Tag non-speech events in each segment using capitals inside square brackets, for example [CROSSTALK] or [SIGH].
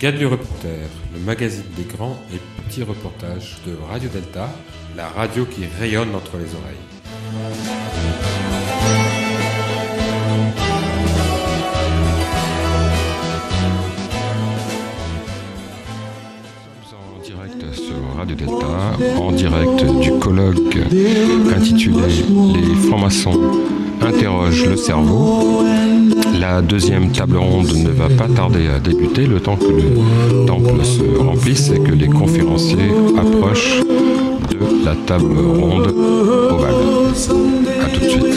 Gadlu Reporter, le magazine des grands et petits reportages de Radio Delta, la radio qui rayonne entre les oreilles. en direct sur Radio Delta, en direct du colloque intitulé Les francs-maçons interrogent le cerveau. La deuxième table ronde ne va pas tarder à débuter le temps que le temple se remplisse et que les conférenciers approchent de la table ronde ovale. A tout de suite.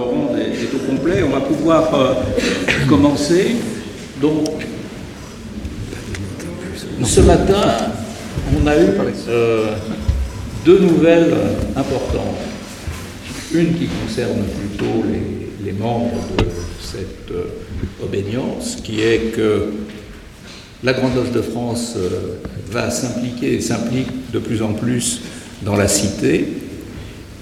Ronde est, au complet. On va pouvoir euh, commencer. Donc ce matin, on a eu euh, deux nouvelles importantes. Une qui concerne plutôt les, membres de cette euh, obédience, qui est que la Grande Loge de France va s'impliquer et s'implique de plus en plus dans la cité.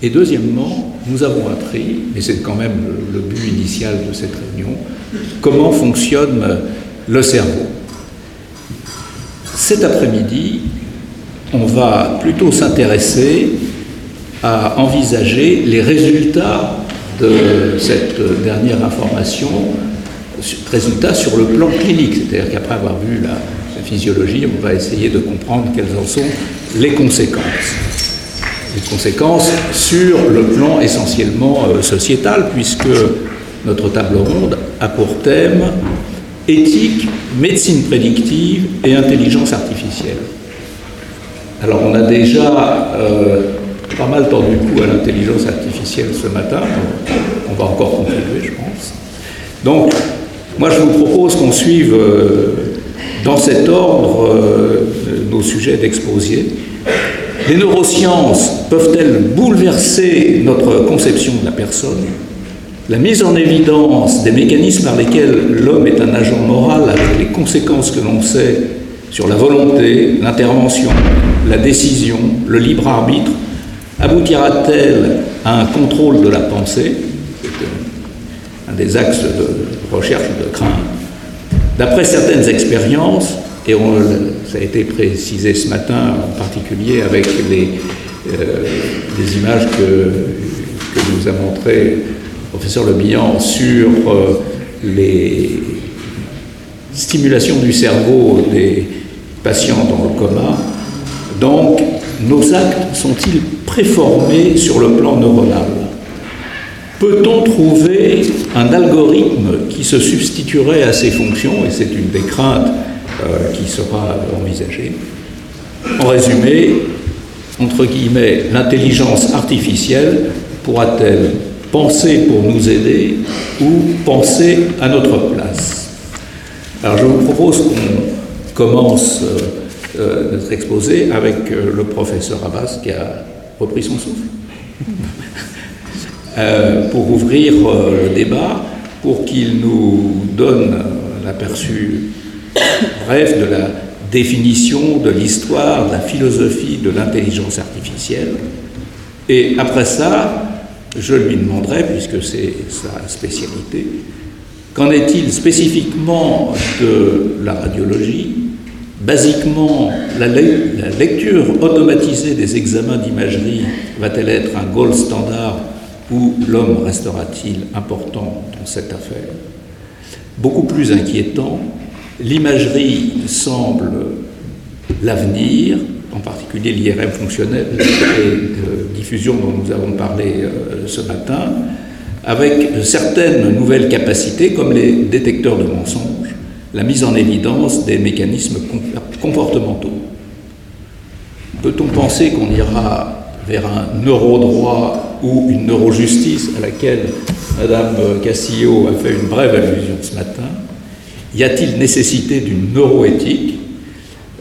Et deuxièmement, nous avons appris, et c'est quand même le, but initial de cette réunion, comment fonctionne le cerveau. Cet après-midi, on va plutôt s'intéresser à envisager les résultats de cette dernière information, résultats sur le plan clinique, c'est-à-dire qu'après avoir vu la physiologie, on va essayer de comprendre quelles en sont les conséquences les conséquences sur le plan essentiellement euh, sociétal, puisque notre table ronde a pour thème éthique, médecine prédictive et intelligence artificielle. Alors on a déjà euh, pas mal tendu le coup à l'intelligence artificielle ce matin, on va encore contribuer je pense. Donc moi je vous propose qu'on suive euh, dans cet ordre nos sujets d'exposé. Les neurosciences peuvent-elles bouleverser notre conception de la personne? La mise en évidence des mécanismes par lesquels l'homme est un agent moral avec les conséquences que l'on sait sur la volonté, l'intervention, la décision, le libre arbitre, aboutira-t-elle à un contrôle de la pensée? C'est un des axes de recherche de crainte. D'après certaines expériences, et on, ça a été précisé ce matin, en particulier avec les, euh, images que, nous a montré le professeur Le Bihan sur euh, les stimulations du cerveau des patients dans le coma. Donc, nos actes sont-ils préformés sur le plan neuronal? Peut-on trouver un algorithme qui se substituerait à ces fonctions? Et c'est une des craintes qui sera envisagée. En résumé, entre guillemets, l'intelligence artificielle pourra-t-elle penser pour nous aider ou penser à notre place? Alors je vous propose qu'on commence euh, euh, notre exposé avec euh, le professeur Abbas qui a repris son souffle [LAUGHS] euh, pour ouvrir euh, le débat, pour qu'il nous donne l'aperçu bref de la définition de l'histoire, de la philosophie de l'intelligence artificielle. Et après ça, je lui demanderai, puisque c'est sa spécialité, qu'en est-il spécifiquement de la radiologie Basiquement, la, le la, lecture automatisée des examens d'imagerie va-t-elle être un gold standard ou l'homme restera-t-il important dans cette affaire? Beaucoup plus inquiétant, l'imagerie semble l'avenir, en particulier l'IRM fonctionnel et diffusion dont nous avons parlé euh, ce matin, avec certaines nouvelles capacités comme les détecteurs de mensonges, la mise en évidence des mécanismes comportementaux. Peut-on penser qu'on ira vers un neurodroit ou une neurojustice à laquelle Madame Castillo a fait une brève allusion ce matin Y a-t-il nécessité d'une neuroéthique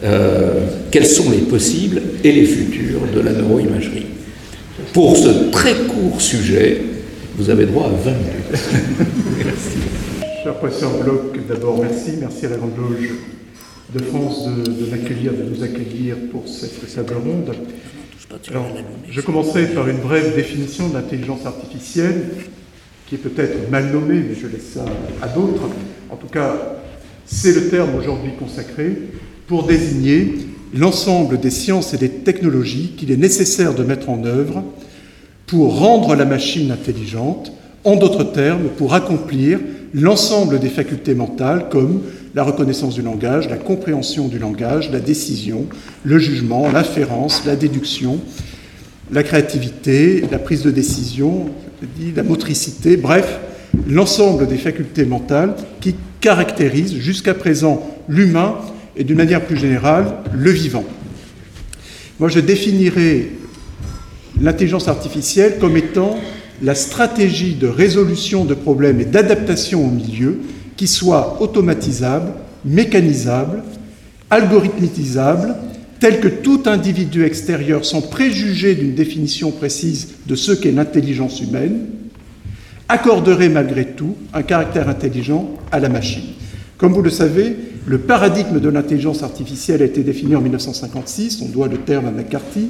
euh, Quels sont les possibles et les futurs de la neuroimagerie? Pour ce très court sujet, vous avez droit à 20 minutes. Merci. Cher professeur Bloch, d'abord merci, merci à la Grande Loge de France de, m'accueillir, de nous accueillir pour cette table ronde. Je commencerai par une brève définition de l'intelligence artificielle, qui est peut-être mal nommée, mais je laisse ça à d'autres. En tout cas, c'est le terme aujourd'hui consacré pour désigner l'ensemble des sciences et des technologies qu'il est nécessaire de mettre en œuvre pour rendre la machine intelligente, en d'autres termes, pour accomplir l'ensemble des facultés mentales comme la reconnaissance du langage, la compréhension du langage, la décision, le jugement, l'inférence, la déduction, la créativité, la prise de décision, la motricité, bref, l'ensemble des facultés mentales qui caractérisent jusqu'à présent l'humain et d'une manière plus générale le vivant. Moi, je définirais l'intelligence artificielle comme étant la stratégie de résolution de problèmes et d'adaptation au milieu qui soit automatisable, mécanisable, algorithmisable, tel que tout individu extérieur, sans préjuger d'une définition précise de ce qu'est l'intelligence humaine, accorderait malgré tout un caractère intelligent à la machine. Comme vous le savez, le paradigme de l'intelligence artificielle a été défini en 1956, on doit le terme à McCarthy,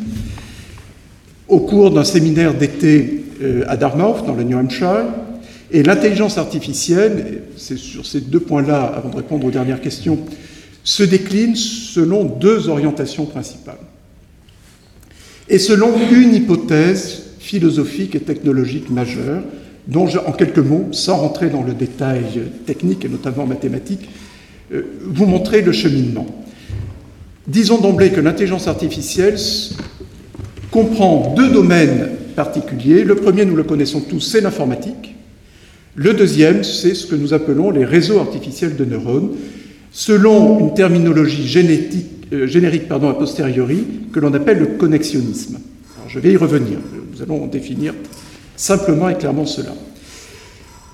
au cours d'un séminaire d'été euh, à Dartmouth, dans le New Hampshire. Et l'intelligence artificielle, c'est sur ces deux points-là, avant de répondre aux dernières questions, se décline selon deux orientations principales. Et selon une hypothèse philosophique et technologique majeure, dont, je, en quelques mots, sans rentrer dans le détail technique et notamment mathématique, euh, vous montrer le cheminement. Disons d'emblée que l'intelligence artificielle comprend deux domaines particuliers. Le premier, nous le connaissons tous, c'est l'informatique. Le deuxième, c'est ce que nous appelons les réseaux artificiels de neurones, selon une terminologie euh, générique pardon, a posteriori que l'on appelle le connexionnisme. Je vais y revenir. Nous allons définir simplement et clairement cela.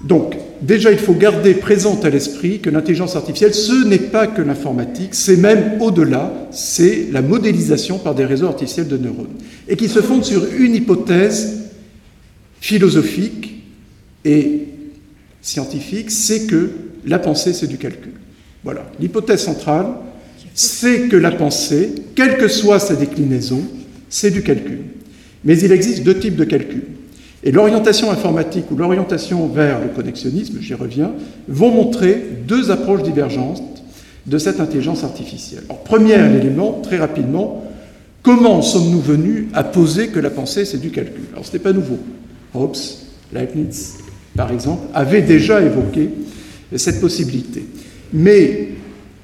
Donc, déjà, il faut garder présente à l'esprit que l'intelligence artificielle, ce n'est pas que l'informatique, c'est même au-delà, c'est la modélisation par des réseaux artificiels de neurones, et qui se fonde sur une hypothèse philosophique et scientifique, c'est que la pensée, c'est du calcul. Voilà, l'hypothèse centrale, c'est que la pensée, quelle que soit sa déclinaison, c'est du calcul. Mais il existe deux types de calcul. Et l'orientation informatique ou l'orientation vers le connexionnisme, j'y reviens, vont montrer deux approches divergentes de cette intelligence artificielle. Alors, premier élément, très rapidement, comment sommes-nous venus à poser que la pensée, c'est du calcul? Alors, ce n'est pas nouveau. Hobbes, Leibniz, par exemple, avaient déjà évoqué cette possibilité. Mais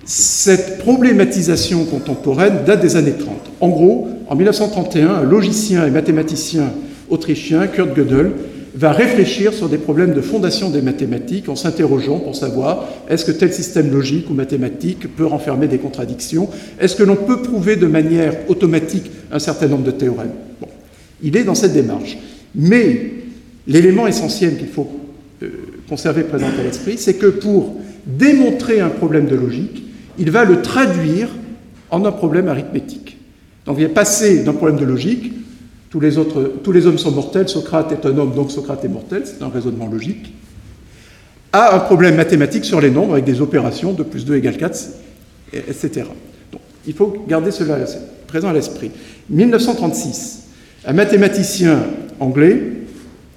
cette problématisation contemporaine date des années 30. En gros, en 1931, un logicien et mathématicien autrichien, Kurt Gödel, va réfléchir sur des problèmes de fondation des mathématiques en s'interrogeant pour savoir est-ce que tel système logique ou mathématique peut renfermer des contradictions? Est-ce que l'on peut prouver de manière automatique un certain nombre de théorèmes? Il est dans cette démarche. Mais l'élément essentiel qu'il faut euh, conserver présent à l'esprit, c'est que pour démontrer un problème de logique, il va le traduire en un problème arithmétique. Donc il est passé d'un problème de logique tous les, autres, tous les hommes sont mortels, Socrate est un homme, donc Socrate est mortel, c'est un raisonnement logique, à un problème mathématique sur les nombres avec des opérations de plus 2 égale 4, etc. Donc, il faut garder cela présent à l'esprit. 1936, un mathématicien anglais,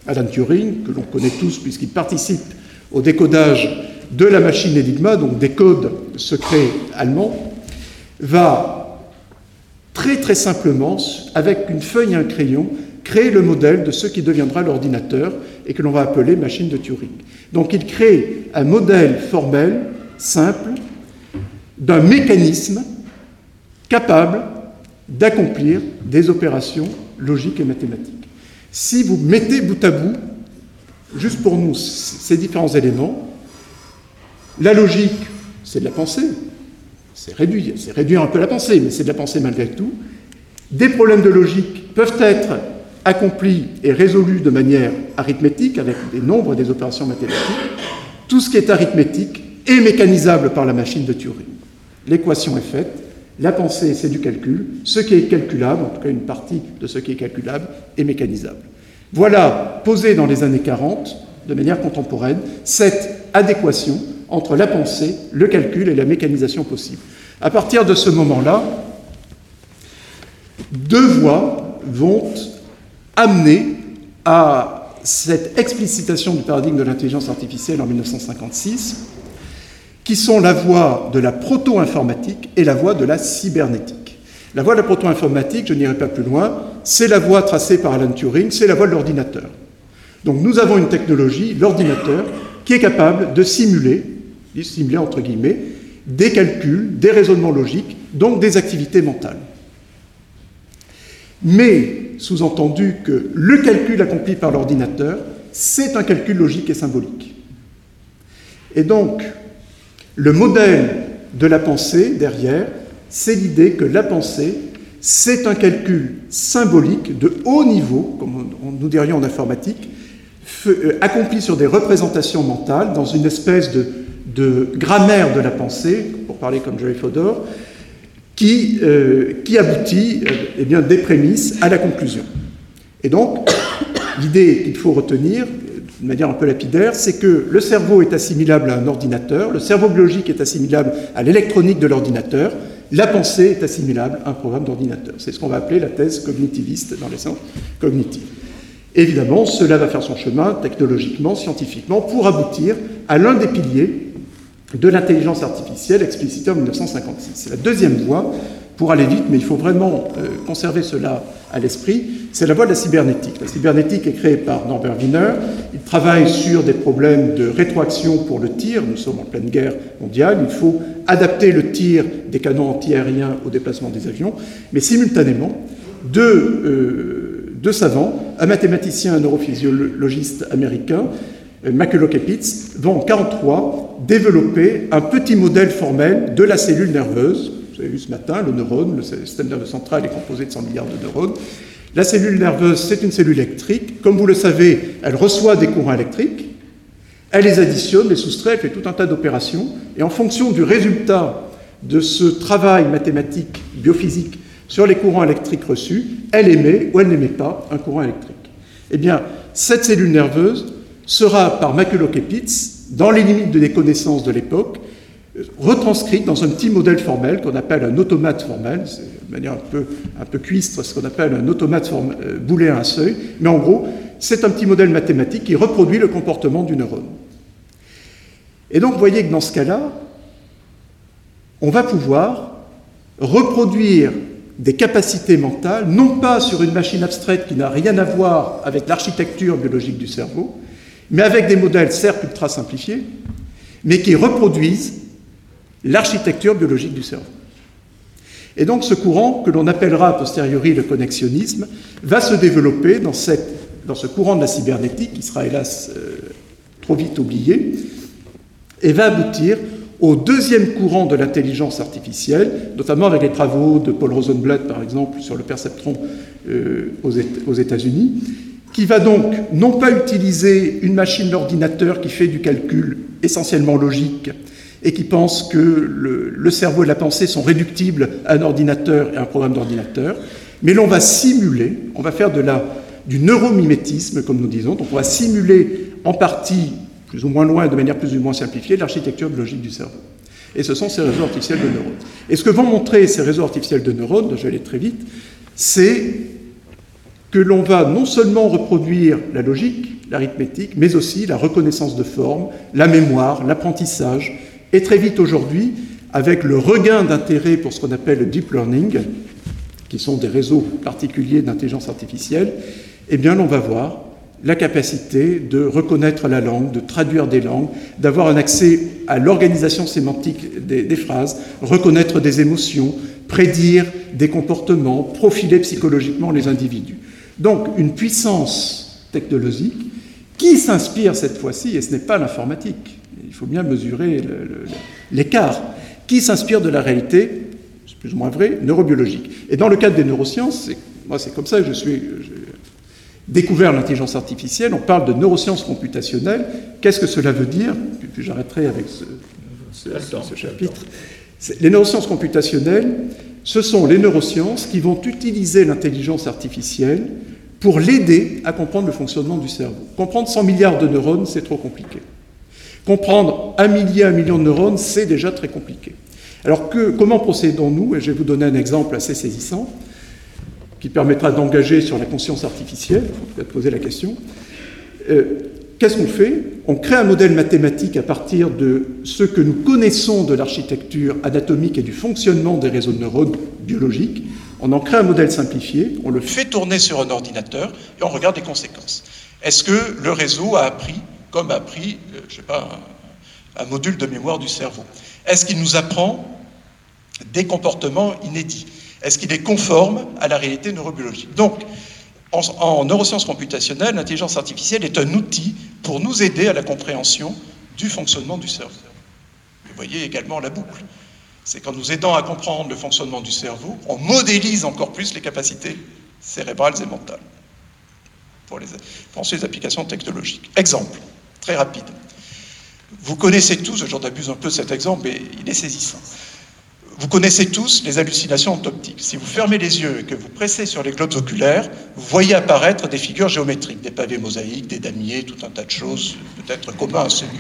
Alan Turing, que l'on connaît tous puisqu'il participe au décodage de la machine Enigma, donc des codes secrets allemands, va très très simplement, avec une feuille et un crayon, créer le modèle de ce qui deviendra l'ordinateur et que l'on va appeler machine de Turing. Donc il crée un modèle formel, simple, d'un mécanisme capable d'accomplir des opérations logiques et mathématiques. Si vous mettez bout à bout, juste pour nous, ces différents éléments, la logique, c'est de la pensée, c'est réduire, c'est réduire un peu la pensée, mais c'est de la pensée malgré tout. Des problèmes de logique peuvent être accomplis et résolus de manière arithmétique, avec des nombres des opérations mathématiques. Tout ce qui est arithmétique est mécanisable par la machine de Turing. L'équation est faite, la pensée, c'est du calcul. Ce qui est calculable, en tout cas une partie de ce qui est calculable, est mécanisable. Voilà, posé dans les années 40, de manière contemporaine, cette adéquation entre la pensée, le calcul et la mécanisation possible. À partir de ce moment-là, deux voies vont amener à cette explicitation du paradigme de l'intelligence artificielle en 1956, qui sont la voie de la proto-informatique et la voie de la cybernétique. La voie de la proto-informatique, je n'irai pas plus loin, c'est la voie tracée par Alan Turing, c'est la voie de l'ordinateur. Donc nous avons une technologie, l'ordinateur, qui est capable de simuler, de simuler entre guillemets, des calculs, des raisonnements logiques, donc des activités mentales. Mais sous-entendu que le calcul accompli par l'ordinateur, c'est un calcul logique et symbolique. Et donc, le modèle de la pensée derrière, c'est l'idée que la pensée, c'est un calcul symbolique de haut niveau, comme nous dirions en informatique, euh, accompli sur des représentations mentales dans une espèce de, grammaire de la pensée, pour parler comme Jerry Fodor, qui, euh, qui aboutit euh, eh bien, des prémices à la conclusion. Et donc, [COUGHS] l'idée qu'il faut retenir, de manière un peu lapidaire, c'est que le cerveau est assimilable à un ordinateur, le cerveau biologique est assimilable à l'électronique de l'ordinateur, la pensée est assimilable à un programme d'ordinateur. C'est ce qu'on va appeler la thèse cognitiviste dans les sciences cognitives. Évidemment, cela va faire son chemin technologiquement, scientifiquement, pour aboutir à l'un des piliers de l'intelligence artificielle explicitée en 1956. C'est la deuxième voie pour aller vite, mais il faut vraiment euh, conserver cela à l'esprit, c'est la voie de la cybernétique. La cybernétique est créée par Norbert Wiener. Il travaille sur des problèmes de rétroaction pour le tir. Nous sommes en pleine guerre mondiale. Il faut adapter le tir des canons antiaériens au déplacement des avions. Mais simultanément, deux, euh, deux savants, un mathématicien un neurophysiologiste américain, euh, McCulloch-Epitz, vont en 1943 développer un petit modèle formel de la cellule nerveuse vous avez vu ce matin, le neurone, le système nerveux central est composé de 100 milliards de neurones. La cellule nerveuse, c'est une cellule électrique. Comme vous le savez, elle reçoit des courants électriques, elle les additionne, les soustrait, elle fait tout un tas d'opérations. Et en fonction du résultat de ce travail mathématique, biophysique, sur les courants électriques reçus, elle émet ou elle n'émet pas un courant électrique. Eh bien, cette cellule nerveuse sera, par McCulloch-Epitz, dans les limites des connaissances de l'époque, retranscrite dans un petit modèle formel qu'on appelle un automate formel, c'est de manière un peu, un peu cuistre ce qu'on appelle un automate euh, booléen à seuil, mais en gros, c'est un petit modèle mathématique qui reproduit le comportement du neurone. Et donc, vous voyez que dans ce cas-là, on va pouvoir reproduire des capacités mentales, non pas sur une machine abstraite qui n'a rien à voir avec l'architecture biologique du cerveau, mais avec des modèles certes ultra simplifiés, mais qui reproduisent l'architecture biologique du cerveau. Et donc ce courant, que l'on appellera a posteriori le connexionnisme, va se développer dans, cette, dans ce courant de la cybernétique, qui sera hélas euh, trop vite oublié, et va aboutir au deuxième courant de l'intelligence artificielle, notamment avec les travaux de Paul Rosenblatt, par exemple, sur le perceptron euh, aux États-Unis, qui va donc non pas utiliser une machine d'ordinateur qui fait du calcul essentiellement logique, et qui pensent que le, cerveau et la pensée sont réductibles à un ordinateur et à un programme d'ordinateur, mais l'on va simuler, on va faire de la, du neuromimétisme, comme nous disons, donc on va simuler en partie, plus ou moins loin, de manière plus ou moins simplifiée, l'architecture biologique du cerveau. Et ce sont ces réseaux artificiels de neurones. Et ce que vont montrer ces réseaux artificiels de neurones, je vais aller très vite, c'est que l'on va non seulement reproduire la logique, l'arithmétique, mais aussi la reconnaissance de forme, la mémoire, l'apprentissage, et très vite aujourd'hui, avec le regain d'intérêt pour ce qu'on appelle le deep learning, qui sont des réseaux particuliers d'intelligence artificielle, eh bien, on va voir la capacité de reconnaître la langue, de traduire des langues, d'avoir un accès à l'organisation sémantique des, des, phrases, reconnaître des émotions, prédire des comportements, profiler psychologiquement les individus. Donc une puissance technologique qui s'inspire cette fois-ci, et ce n'est pas l'informatique, il faut bien mesurer l'écart, qui s'inspire de la réalité, c'est plus ou moins vrai, neurobiologique. Et dans le cadre des neurosciences, moi c'est comme ça que je suis découvert l'intelligence artificielle, on parle de neurosciences computationnelles. Qu'est-ce que cela veut dire? Puis, j'arrêterai avec ce, ce chapitre. Les neurosciences computationnelles, ce sont les neurosciences qui vont utiliser l'intelligence artificielle pour l'aider à comprendre le fonctionnement du cerveau. Comprendre 100 milliards de neurones, c'est trop compliqué. Comprendre un millier, un million de neurones, c'est déjà très compliqué. Alors comment procédons-nous Et je vais vous donner un exemple assez saisissant qui permettra d'engager sur la conscience artificielle, il faut peut-être poser la question. Euh, Qu'est-ce qu'on fait? On crée un modèle mathématique à partir de ce que nous connaissons de l'architecture anatomique et du fonctionnement des réseaux de neurones biologiques. On en crée un modèle simplifié, on le fait tourner sur un ordinateur et on regarde les conséquences. Est-ce que le réseau a appris, comme a appris, euh, je sais pas, un, module de mémoire du cerveau? Est-ce qu'il nous apprend des comportements inédits? Est-ce qu'il est conforme à la réalité neurobiologique? En, en neurosciences computationnelles, l'intelligence artificielle est un outil pour nous aider à la compréhension du fonctionnement du cerveau. Vous voyez également la boucle. C'est qu'en nous aidant à comprendre le fonctionnement du cerveau, on modélise encore plus les capacités cérébrales et mentales pour, les, pour ensuite les applications technologiques. Exemple, très rapide. Vous connaissez tous, j'en abuse un peu cet exemple, mais il est saisissant. Vous connaissez tous les hallucinations optiques. Si vous fermez les yeux et que vous pressez sur les globes oculaires, vous voyez apparaître des figures géométriques, des pavés mosaïques, des damiers, tout un tas de choses, peut-être communs à celui.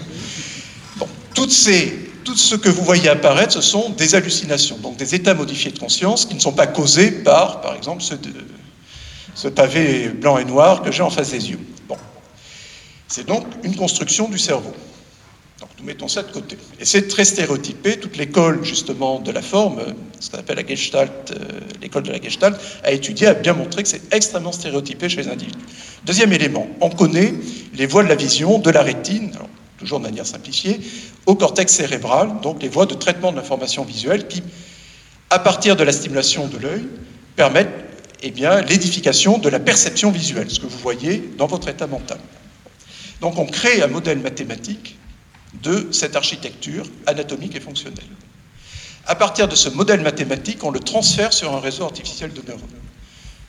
Bon, toutes ces, tout ce que vous voyez apparaître, ce sont des hallucinations, donc des états modifiés de conscience qui ne sont pas causés par, par exemple, ce, ce pavé blanc et noir que j'ai en face des yeux. Bon. C'est donc une construction du cerveau. Nous mettons ça de côté. Et c'est très stéréotypé. Toute l'école, justement, de la forme, ce qu'on appelle la Gestalt, euh, l'école de la Gestalt, a étudié, a bien montré que c'est extrêmement stéréotypé chez les individus. Deuxième élément, on connaît les voies de la vision de la rétine, toujours de manière simplifiée, au cortex cérébral, donc les voies de traitement de l'information visuelle qui, à partir de la stimulation de l'œil, permettent eh bien, l'édification de la perception visuelle, ce que vous voyez dans votre état mental. Donc on crée un modèle mathématique de cette architecture anatomique et fonctionnelle. À partir de ce modèle mathématique, on le transfère sur un réseau artificiel de neurones.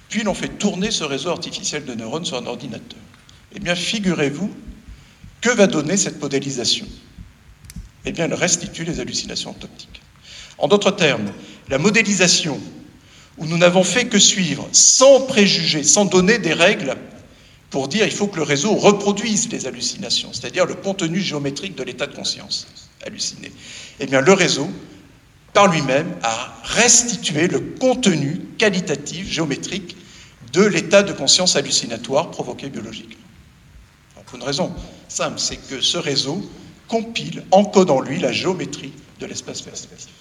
Puis l'on fait tourner ce réseau artificiel de neurones sur un ordinateur. Eh bien, figurez-vous, que va donner cette modélisation? Eh bien, elle restitue les hallucinations optiques. En d'autres termes, la modélisation où nous n'avons fait que suivre, sans préjugés, sans donner des règles pour dire il faut que le réseau reproduise les hallucinations, c'est-à-dire le contenu géométrique de l'état de conscience halluciné. Eh bien, le réseau, par lui-même, a restitué le contenu qualitatif, géométrique, de l'état de conscience hallucinatoire provoqué biologiquement. Pour une raison simple, c'est que ce réseau compile, encode en lui la géométrie de l'espace perspectif.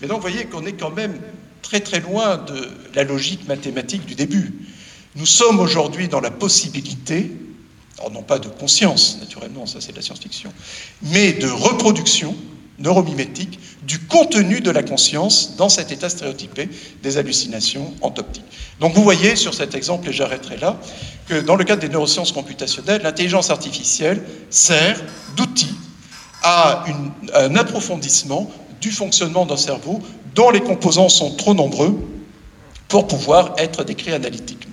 Mais donc, vous voyez qu'on est quand même très très loin de la logique mathématique du début. Nous sommes aujourd'hui dans la possibilité, non pas de conscience, naturellement, ça c'est de la science-fiction, mais de reproduction neuromimétique du contenu de la conscience dans cet état stéréotypé des hallucinations optique. Donc vous voyez sur cet exemple, et j'arrêterai là, que dans le cadre des neurosciences computationnelles, l'intelligence artificielle sert d'outil à un approfondissement du fonctionnement d'un cerveau dont les composants sont trop nombreux pour pouvoir être décrits analytiquement.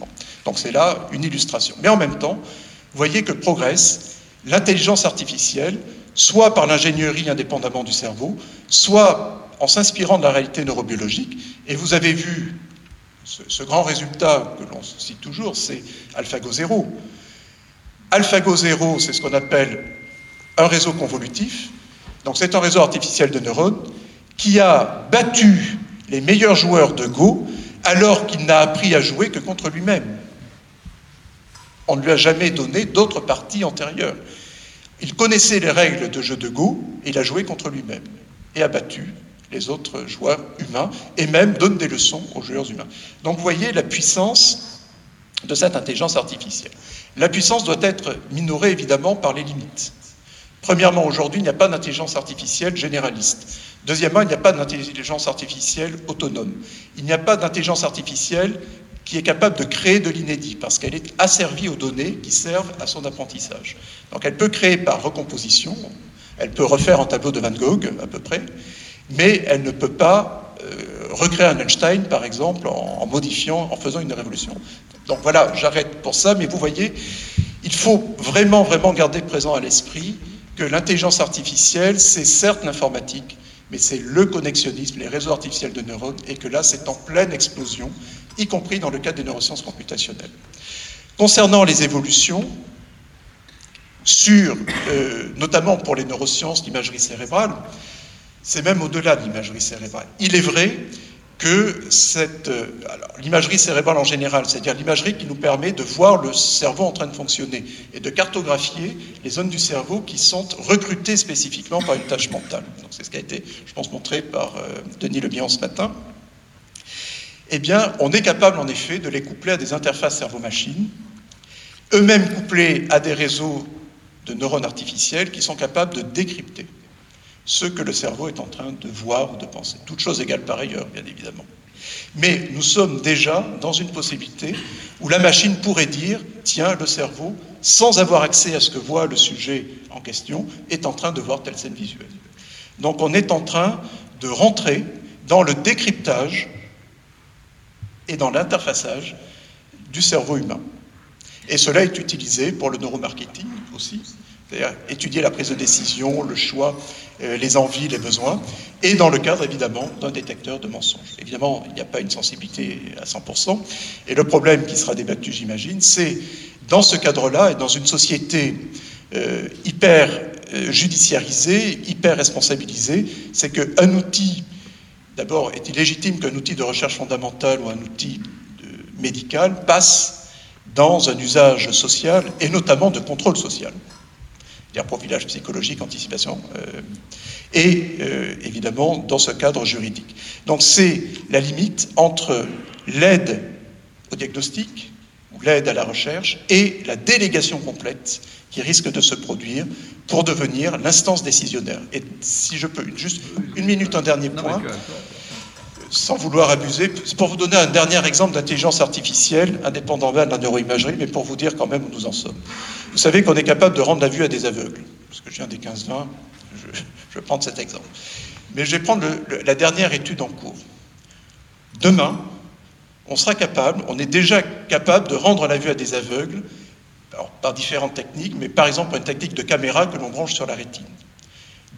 Donc c'est là une illustration. Mais en même temps, vous voyez que progresse l'intelligence artificielle, soit par l'ingénierie indépendamment du cerveau, soit en s'inspirant de la réalité neurobiologique. Et vous avez vu ce, grand résultat que l'on cite toujours, c'est AlphaGo 0. AlphaGo 0, c'est ce qu'on appelle un réseau convolutif. Donc c'est un réseau artificiel de neurones qui a battu les meilleurs joueurs de Go alors qu'il n'a appris à jouer que contre lui-même. On ne lui a jamais donné d'autres parties antérieures. Il connaissait les règles de jeu de Go et il a joué contre lui-même et a battu les autres joueurs humains et même donne des leçons aux joueurs humains. Donc vous voyez la puissance de cette intelligence artificielle. La puissance doit être minorée évidemment par les limites. Premièrement, aujourd'hui, il n'y a pas d'intelligence artificielle généraliste. Deuxièmement, il n'y a pas d'intelligence artificielle autonome. Il n'y a pas d'intelligence artificielle qui est capable de créer de l'inédit, parce qu'elle est asservie aux données qui servent à son apprentissage. Donc elle peut créer par recomposition, elle peut refaire un tableau de Van Gogh à peu près, mais elle ne peut pas euh, recréer un Einstein, par exemple, en, en, modifiant, en faisant une révolution. Donc voilà, j'arrête pour ça, mais vous voyez, il faut vraiment, vraiment garder présent à l'esprit que l'intelligence artificielle, c'est certes l'informatique, mais c'est le connexionnisme, les réseaux artificiels de neurones, et que là, c'est en pleine explosion, y compris dans le cadre des neurosciences computationnelles. Concernant les évolutions, sur, euh, notamment pour les neurosciences, l'imagerie cérébrale, c'est même au-delà de l'imagerie cérébrale. Il est vrai que cette, euh, l'imagerie cérébrale en général, c'est-à-dire l'imagerie qui nous permet de voir le cerveau en train de fonctionner et de cartographier les zones du cerveau qui sont recrutées spécifiquement par une tâche mentale. Donc c'est ce qui a été, je pense, montré par euh, Denis Lebihan ce matin. Eh bien, on est capable en effet de les coupler à des interfaces cerveau-machine, eux-mêmes couplés à des réseaux de neurones artificiels qui sont capables de décrypter ce que le cerveau est en train de voir ou de penser. Toutes choses égales par ailleurs, bien évidemment. Mais nous sommes déjà dans une possibilité où la machine pourrait dire, tiens, le cerveau, sans avoir accès à ce que voit le sujet en question, est en train de voir telle scène visuelle. Donc on est en train de rentrer dans le décryptage et dans l'interfaçage du cerveau humain. Et cela est utilisé pour le neuromarketing aussi, c'est-à-dire étudier la prise de décision, le choix, euh, les envies, les besoins, et dans le cadre évidemment d'un détecteur de mensonges. Évidemment, il n'y a pas une sensibilité à 100%, et le problème qui sera débattu, j'imagine, c'est dans ce cadre-là et dans une société euh, hyper euh, judiciarisée, hyper responsabilisée, c'est qu'un outil, d'abord, est-il légitime qu'un outil de recherche fondamentale ou un outil médical passe dans un usage social et notamment de contrôle social? Profilage psychologique, anticipation, euh, et euh, évidemment dans ce cadre juridique. Donc c'est la limite entre l'aide au diagnostic, ou l'aide à la recherche, et la délégation complète qui risque de se produire pour devenir l'instance décisionnaire. Et si je peux, juste une minute, un dernier point sans vouloir abuser, pour vous donner un dernier exemple d'intelligence artificielle, indépendamment de la neuroimagerie, mais pour vous dire quand même où nous en sommes. Vous savez qu'on est capable de rendre la vue à des aveugles, parce que je viens des 15-20, je, je, vais prendre cet exemple. Mais je vais prendre la dernière étude en cours. Demain, on sera capable, on est déjà capable de rendre la vue à des aveugles, par différentes techniques, mais par exemple une technique de caméra que l'on branche sur la rétine.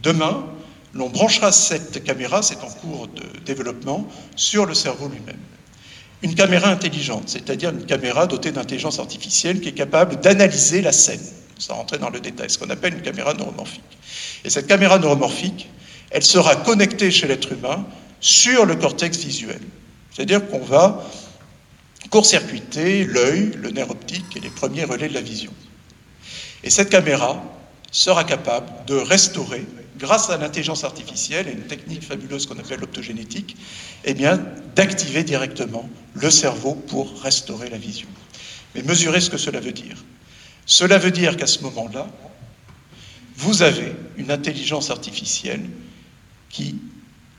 Demain, l'on branchera cette caméra, c'est en cours de développement, sur le cerveau lui-même. Une caméra intelligente, c'est-à-dire une caméra dotée d'intelligence artificielle qui est capable d'analyser la scène, sans rentrer dans le détail, ce qu'on appelle une caméra neuromorphique. Et cette caméra neuromorphique, elle sera connectée chez l'être humain sur le cortex visuel. C'est-à-dire qu'on va court-circuiter l'œil, le nerf optique et les premiers relais de la vision. Et cette caméra sera capable de restaurer grâce à l'intelligence artificielle et une technique fabuleuse qu'on appelle l'optogénétique, eh d'activer directement le cerveau pour restaurer la vision. Mais mesurez ce que cela veut dire. Cela veut dire qu'à ce moment-là, vous avez une intelligence artificielle qui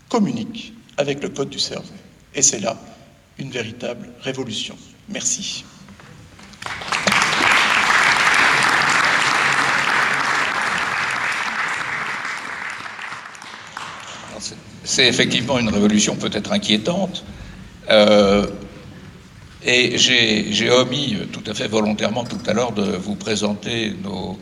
communique avec le code du cerveau. Et c'est là une véritable révolution. Merci. c'est effectivement une révolution peut-être inquiétante. Euh, et j'ai omis tout à fait volontairement tout à l'heure de vous présenter nos,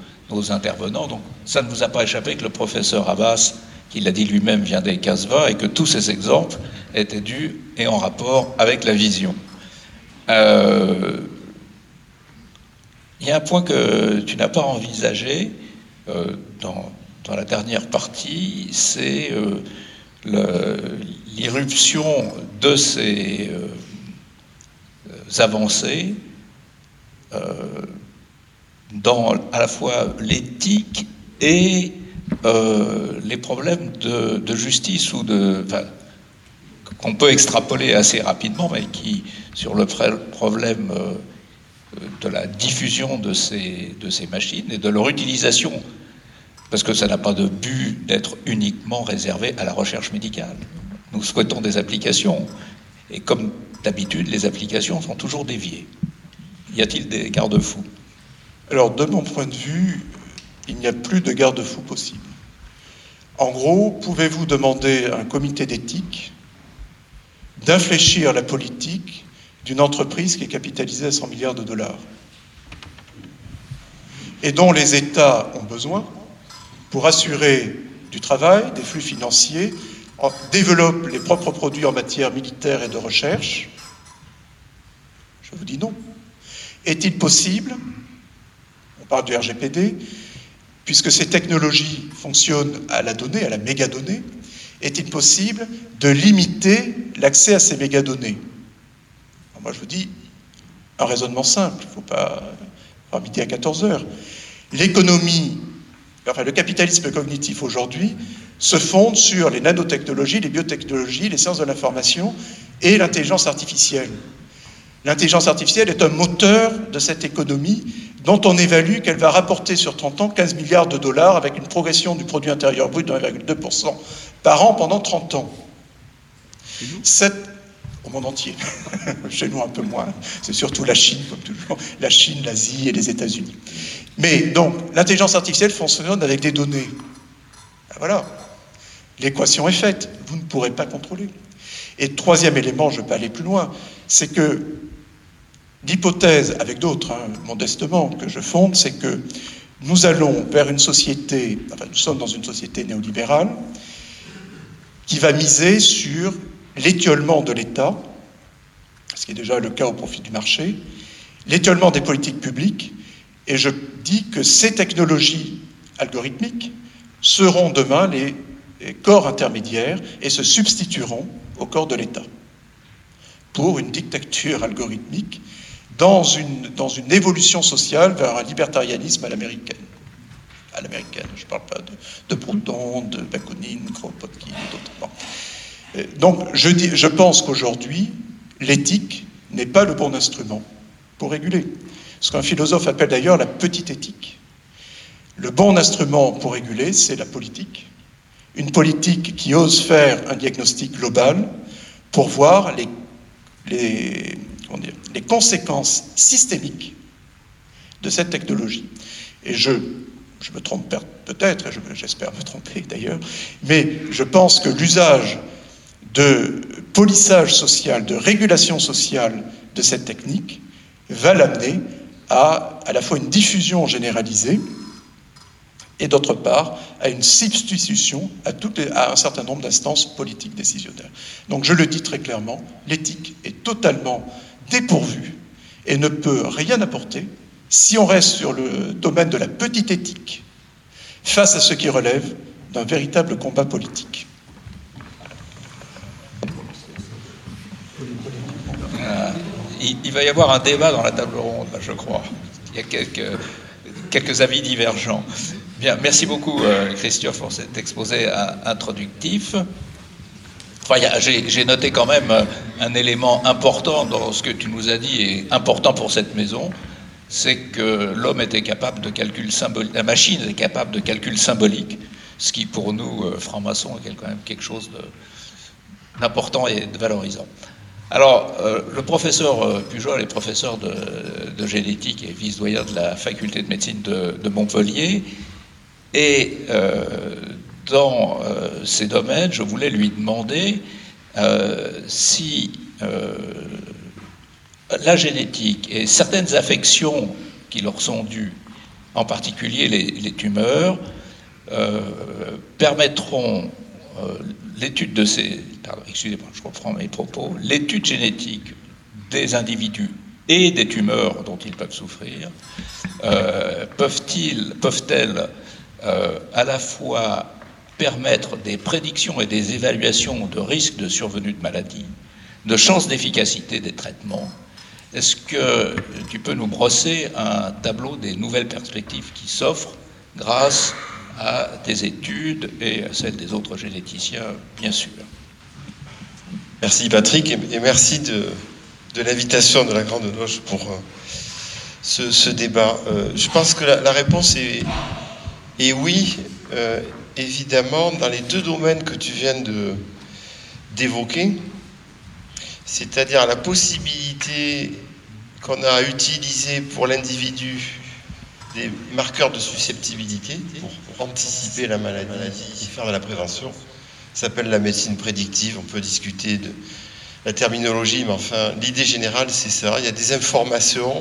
intervenants. Donc ça ne vous a pas échappé que le professeur Abbas, qui l'a dit lui-même, vient des 15-20 et que tous ces exemples étaient dus et en rapport avec la vision. Euh, il y a un point que tu n'as pas envisagé euh, dans, dans, la dernière partie, c'est l'irruption de ces euh, avancées euh, dans à la fois l'éthique et euh, les problèmes de, justice ou qu'on peut extrapoler assez rapidement, mais qui sur le problème de la diffusion de ces, de ces machines et de leur utilisation parce que ça n'a pas de but d'être uniquement réservé à la recherche médicale. Nous souhaitons des applications, et comme d'habitude, les applications sont toujours déviées. Y a-t-il des garde-fous? Alors, de mon point de vue, il n'y a plus de garde-fous possible. En gros, pouvez-vous demander à un comité d'éthique d'infléchir la politique d'une entreprise qui est capitalisée à 100 milliards de dollars et dont les États ont besoin pour assurer du travail, des flux financiers, développe les propres produits en matière militaire et de recherche? Je vous dis non. Est-il possible, on parle du RGPD, puisque ces technologies fonctionnent à la donnée, à la mégadonnée, est-il possible de limiter l'accès à ces mégadonnées? Moi, je vous dis un raisonnement simple, il ne faut pas à à 14 heures. L'économie, enfin le capitalisme cognitif aujourd'hui se fonde sur les nanotechnologies, les biotechnologies, les sciences de l'information et l'intelligence artificielle. L'intelligence artificielle est un moteur de cette économie dont on évalue qu'elle va rapporter sur 30 ans 15 milliards de dollars avec une progression du produit intérieur brut de 1,2% par an pendant 30 ans. Cette, au monde entier, [LAUGHS] chez nous un peu moins, c'est surtout la Chine, comme toujours, la Chine, l'Asie et les États-Unis. Mais donc, l'intelligence artificielle fonctionne avec des données. Ben voilà, l'équation est faite, vous ne pourrez pas contrôler. Et troisième élément, je ne vais pas aller plus loin, c'est que L'hypothèse, avec d'autres, hein, modestement, que je fonde, c'est que nous allons vers une société, enfin nous sommes dans une société néolibérale, qui va miser sur l'étiolement de l'État, ce qui est déjà le cas au profit du marché, l'étiolement des politiques publiques, et je dis que ces technologies algorithmiques seront demain les corps intermédiaires et se substitueront au corps de l'État pour une dictature algorithmique dans une, dans une évolution sociale vers un libertarianisme à l'américaine. À l'américaine, je ne parle pas de, de Proudhon, de Bakounine, Kropotkin d'autres. Euh, donc, je, dis, je pense qu'aujourd'hui, l'éthique n'est pas le bon instrument pour réguler. Ce qu'un philosophe appelle d'ailleurs la petite éthique. Le bon instrument pour réguler, c'est la politique. Une politique qui ose faire un diagnostic global pour voir les, les, les conséquences systémiques de cette technologie. Et je, je me trompe peut-être, j'espère me tromper [LAUGHS] d'ailleurs, mais je pense que l'usage de polissage social, de régulation sociale de cette technique va l'amener à à la fois une diffusion généralisée et d'autre part à une substitution à un certain nombre d'instances politiques décisionnaires. Donc je le dis très clairement, l'éthique est totalement dépourvu et ne peut rien apporter si on reste sur le domaine de la petite éthique face à ce qui relève d'un véritable combat politique. Euh, il, va y avoir un débat dans la table ronde, je crois. Il y a quelques, avis divergents. Bien, merci beaucoup, euh, Christophe, pour cet exposé introductif j'ai noté quand même euh, un élément important dans ce que tu nous as dit et important pour cette maison, c'est que l'homme était capable de calcul symbolique, la machine est capable de calcul symbolique, ce qui pour nous, euh, francs-maçons, est quand même quelque chose d'important et de valorisant. Alors, euh, le professeur Pujol est professeur de, génétique et vice-doyen de la faculté de médecine de, Montpellier. Et dans euh, ces domaines, je voulais lui demander euh, si euh, la génétique et certaines affections qui leur sont dues, en particulier les, tumeurs, permettront l'étude de ces, excusez-moi, je reprends mes propos, l'étude génétique des individus et des tumeurs dont ils peuvent souffrir, peuvent-ils, peuvent-elles à la fois permettre des prédictions et des évaluations de risques de survenue de maladies, de chances d'efficacité des traitements. Est-ce que tu peux nous brosser un tableau des nouvelles perspectives qui s'offrent grâce à tes études et à celles des autres généticiens, bien sûr? Merci Patrick et merci de, l'invitation de la Grande Loge pour euh, ce, débat. Euh, je pense que la, réponse est, oui. Euh, évidemment dans les deux domaines que tu viens d'évoquer, c'est-à-dire la possibilité qu'on a utilisé pour l'individu des marqueurs de susceptibilité pour anticiper la maladie et faire de la prévention. Ça s'appelle la médecine prédictive. On peut discuter de la terminologie, mais enfin, l'idée générale, c'est ça. Il y a des informations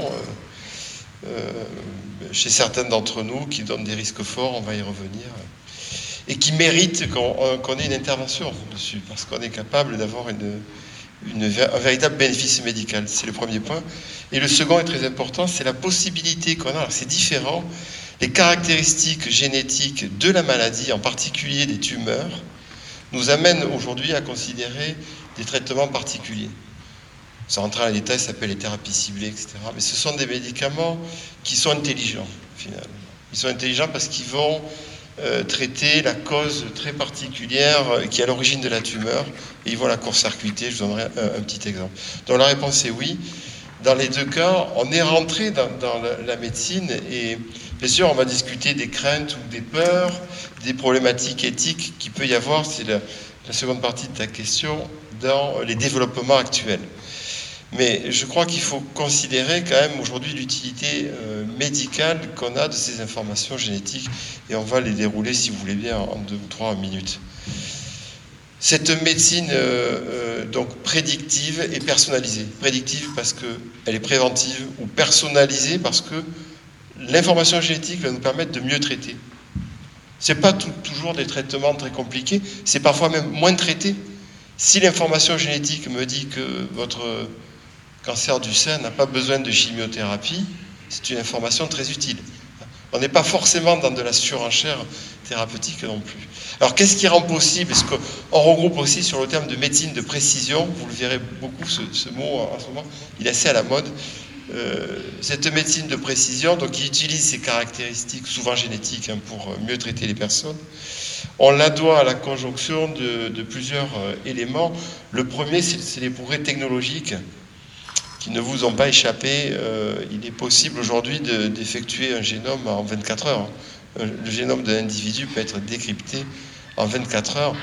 euh, euh, chez certains d'entre nous qui donnent des risques forts. On va y revenir et qui mérite euh, qu'on ait une intervention dessus, parce qu'on est capable d'avoir un véritable bénéfice médical. C'est le premier point. Et le second est très important, c'est la possibilité qu'on a, c'est différent, Les caractéristiques génétiques de la maladie, en particulier des tumeurs, nous amènent aujourd'hui à considérer des traitements particuliers. Sans rentrer dans les détails, ça s'appelle les thérapies ciblées, etc. Mais ce sont des médicaments qui sont intelligents, finalement. Ils sont intelligents parce qu'ils vont euh, traiter la cause très particulière euh, qui est à l'origine de la tumeur et ils vont la court-circuiter. Je vous donnerai un, petit exemple. Donc la réponse est oui. Dans les deux cas, on est rentré dans, la, médecine et bien sûr, on va discuter des craintes ou des peurs, des problématiques éthiques qu'il peut y avoir, c'est la, la seconde partie de ta question, dans les développements actuels. Mais je crois qu'il faut considérer quand même aujourd'hui l'utilité euh, médicale qu'on a de ces informations génétiques et on va les dérouler, si vous voulez bien, en deux ou trois minutes. Cette médecine euh, euh, donc prédictive et personnalisée. Prédictive parce qu'elle est préventive ou personnalisée parce que l'information génétique va nous permettre de mieux traiter. Ce n'est pas toujours des traitements très compliqués, c'est parfois même moins traité. Si l'information génétique me dit que votre cancer du sein n'a pas besoin de chimiothérapie, c'est une information très utile. On n'est pas forcément dans de la surenchère thérapeutique non plus. Alors qu'est-ce qui rend possible Est-ce qu'on regroupe aussi sur le terme de médecine de précision Vous le verrez beaucoup, ce, mot en ce moment, il est assez à la mode. Euh, cette médecine de précision, donc qui utilise ces caractéristiques, souvent génétiques, hein, pour mieux traiter les personnes, on la doit à la conjonction de, de plusieurs euh, éléments. Le premier, c'est les progrès technologiques qui ne vous ont pas échappé. Euh, il est possible aujourd'hui d'effectuer un génome en 24 heures. Le génome d'un individu peut être décrypté en 24 heures.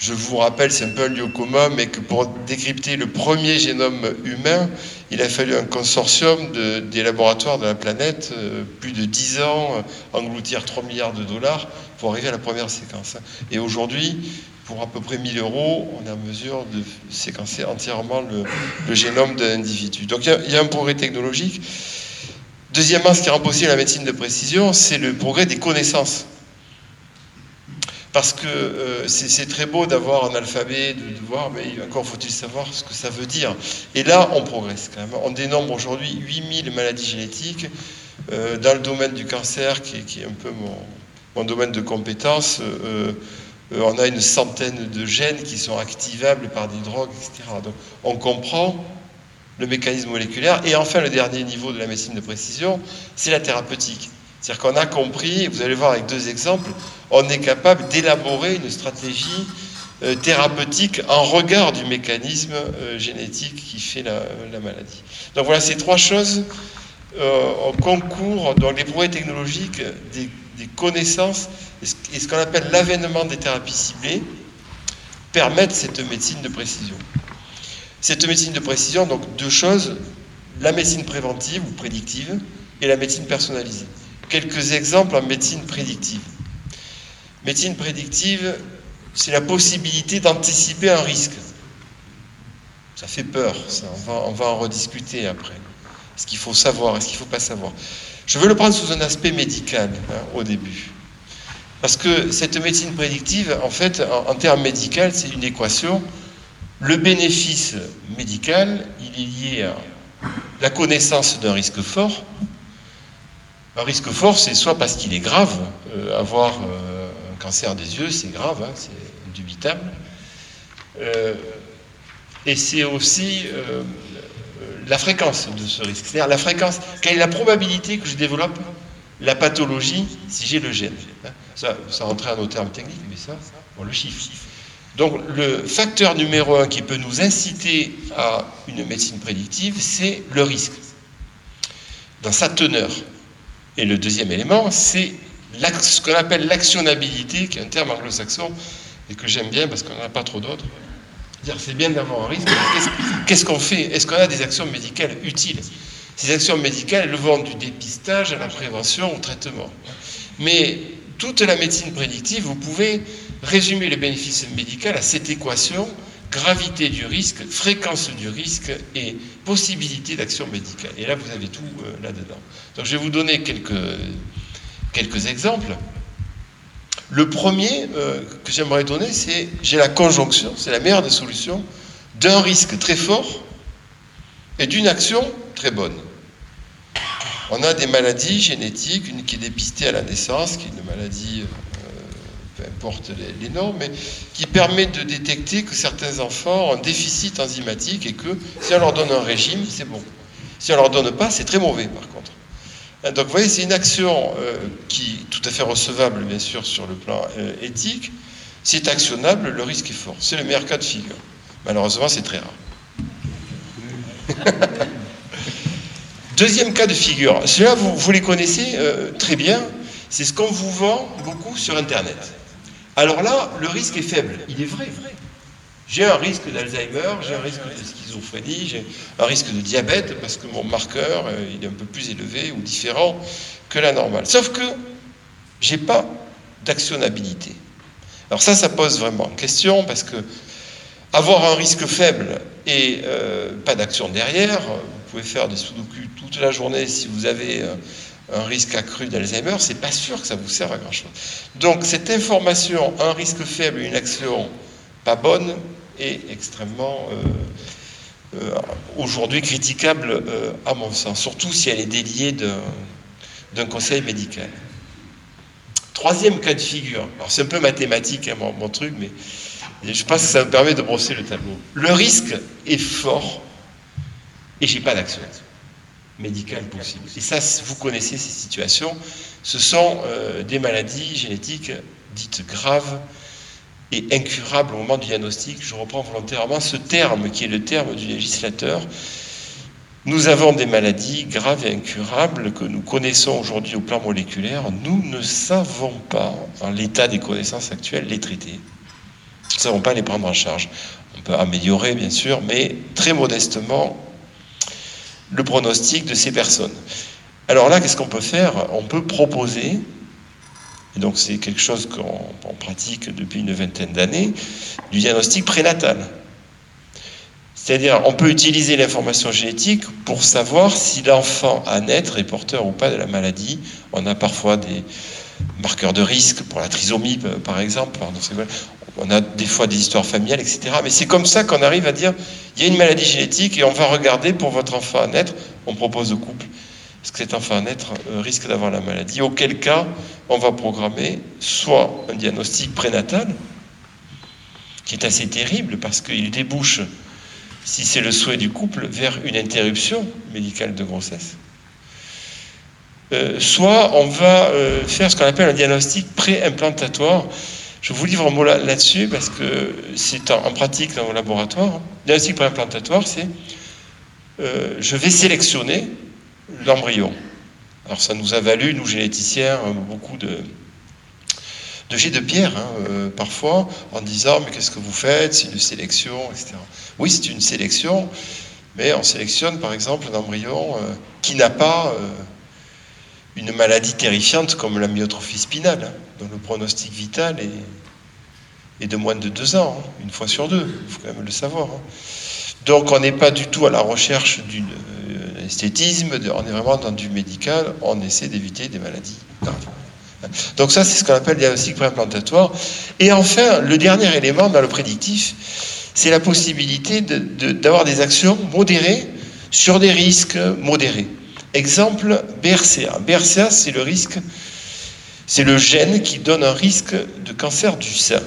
Je vous rappelle, c'est un peu un lieu commun, mais que pour décrypter le premier génome humain, il a fallu un consortium de, des laboratoires de la planète, euh, plus de 10 ans, euh, engloutir 3 milliards de dollars pour arriver à la première séquence. Et aujourd'hui, pour à peu près 1000 euros, on est en mesure de séquencer entièrement le, le génome d'un individu. Donc il y, a, un progrès technologique. Deuxièmement, ce qui rend possible la médecine de précision, c'est le progrès des connaissances. Parce que euh, c'est très beau d'avoir un alphabet, de, voir, mais encore faut-il savoir ce que ça veut dire. Et là, on progresse quand même. On dénombre aujourd'hui 8000 maladies génétiques euh, dans le domaine du cancer, qui est, un peu mon, mon, domaine de compétence. Euh, on a une centaine de gènes qui sont activables par des drogues, etc. Donc, on comprend le mécanisme moléculaire. Et enfin, le dernier niveau de la médecine de précision, c'est la thérapeutique. C'est-à-dire qu'on a compris, vous allez voir avec deux exemples, on est capable d'élaborer une stratégie euh, thérapeutique en regard du mécanisme euh, génétique qui fait la, la, maladie. Donc voilà, ces trois choses euh, concours, donc les progrès technologiques, des connaissances et ce qu'on appelle l'avènement des thérapies ciblées permettent cette médecine de précision. Cette médecine de précision, donc deux choses, la médecine préventive ou prédictive et la médecine personnalisée quelques exemples en médecine prédictive. Médecine prédictive, c'est la possibilité d'anticiper un risque. Ça fait peur, ça. On, va, on va en rediscuter après. Est-ce qu'il faut savoir, est-ce qu'il ne faut pas savoir? Je veux le prendre sous un aspect médical hein, au début. Parce que cette médecine prédictive, en fait, en, termes médicaux, c'est une équation. Le bénéfice médical, il est lié à la connaissance d'un risque fort, un risque fort, c'est soit parce qu'il est grave, euh, avoir euh, un cancer des yeux, c'est grave, hein, c'est indubitable. Euh, et c'est aussi la fréquence de ce risque. C'est-à-dire la fréquence, quelle est la probabilité que je développe la pathologie si j'ai le gène. Ça, ça rentrait à nos termes techniques, mais ça, on le chiffre. Donc le facteur numéro un qui peut nous inciter à une médecine prédictive, c'est le risque, dans sa teneur. Et le deuxième élément, c'est ce qu'on appelle l'actionnabilité, qui est un terme anglo-saxon et que j'aime bien parce qu'on n'en a pas trop d'autres. C'est bien d'avoir un risque. Qu'est-ce qu'on fait? Est-ce qu'on a des actions médicales utiles? Ces actions médicales, elles vont du dépistage à la prévention, au traitement. Mais toute la médecine prédictive, vous pouvez résumer le bénéfice médical à cette équation gravité du risque, fréquence du risque et possibilité d'action médicale. Et là, vous avez tout euh, là-dedans. Donc, je vais vous donner quelques, exemples. Le premier euh, que j'aimerais donner, c'est j'ai la conjonction, c'est la meilleure des solutions, d'un risque très fort et d'une action très bonne. On a des maladies génétiques, une qui est dépistée à la naissance, qui est une maladie, euh, peu importe les, noms, mais qui permet de détecter que certains enfants ont un déficit enzymatique et que si on leur donne un régime, c'est bon. Si on leur donne pas, c'est très mauvais par contre. Hein, Donc vous voyez, c'est une action euh, qui est tout à fait recevable, bien sûr, sur le plan euh, éthique. C'est actionnable, le risque est fort. C'est le meilleur cas de figure. Malheureusement, c'est très rare. [LAUGHS] Deuxième cas de figure. Celui-là, vous, vous les connaissez euh, très bien. C'est ce qu'on vous vend beaucoup sur Internet. Alors là, le risque est faible. Il est vrai, vrai. J'ai un risque d'Alzheimer, j'ai un risque de schizophrénie, j'ai un risque de diabète parce que mon marqueur euh, il est un peu plus élevé ou différent que la normale. Sauf que j'ai pas d'actionnabilité. Alors ça, ça pose vraiment question parce que avoir un risque faible et euh, pas d'action derrière, pouvez faire des sudoku toute la journée si vous avez euh, un risque accru d'Alzheimer, c'est pas sûr que ça vous serve à grand chose. Donc cette information, un risque faible et une action pas bonne, est extrêmement euh, euh, aujourd'hui critiquable à mon sens, surtout si elle est déliée d'un, d'un conseil médical. Troisième cas de figure, alors c'est un peu mathématique hein, mon, mon truc, mais je pense que ça me permet de brosser le tableau. Le risque est fort et j'ai pas d'action médicale possible. Et ça, vous connaissez ces situations. Ce sont euh, des maladies génétiques dites graves et incurables au moment du diagnostic. Je reprends volontairement ce terme qui est le terme du législateur. Nous avons des maladies graves et incurables que nous connaissons aujourd'hui au plan moléculaire. Nous ne savons pas, en l'état des connaissances actuelles, les traiter. Nous ne savons pas les prendre en charge. On peut améliorer, bien sûr, mais très modestement, le pronostic de ces personnes. Alors là, qu'est-ce qu'on peut faire? On peut proposer, et donc c'est quelque chose qu'on on pratique depuis une vingtaine d'années, du diagnostic prénatal. C'est-à-dire, on peut utiliser l'information génétique pour savoir si l'enfant à naître est porteur ou pas de la maladie. On a parfois des marqueurs de risque pour la trisomie, par exemple. On a des fois des histoires familiales, etc. Mais c'est comme ça qu'on arrive à dire, il y a une maladie génétique et on va regarder pour votre enfant à naître. On propose au couple, est-ce que cet enfant à naître euh, risque d'avoir la maladie? Auquel cas, on va programmer soit un diagnostic prénatal, qui est assez terrible parce qu'il débouche si c'est le souhait du couple, vers une interruption médicale de grossesse. Euh, soit on va euh, faire ce qu'on appelle un diagnostic pré-implantatoire. Je vous livre un mot là- là-dessus parce que c'est en, pratique dans mon laboratoire. Diagnostic pré-implantatoire, c'est euh, je vais sélectionner l'embryon. Alors ça nous a valu, nous généticiens, euh, beaucoup de, jets de pierre, hein, parfois, en disant mais qu'est-ce que vous faites? C'est une sélection, etc. Oui, c'est une sélection, mais on sélectionne par exemple un embryon qui n'a pas une maladie terrifiante comme la myotrophie spinale, dont le pronostic vital est, de moins de deux ans, hein, une fois sur deux, il faut quand même le savoir. hein. Donc on n'est pas du tout à la recherche d'un esthétisme, de- on est vraiment dans du médical, on essaie d'éviter des maladies. Donc ça, c'est ce qu'on appelle le diagnostic préimplantatoire. Et enfin, le dernier élément dans le prédictif, c'est la possibilité d'avoir des actions modérées sur des risques modérés. Exemple, BRCA. BRCA, c'est le risque, c'est le gène qui donne un risque de cancer du sein.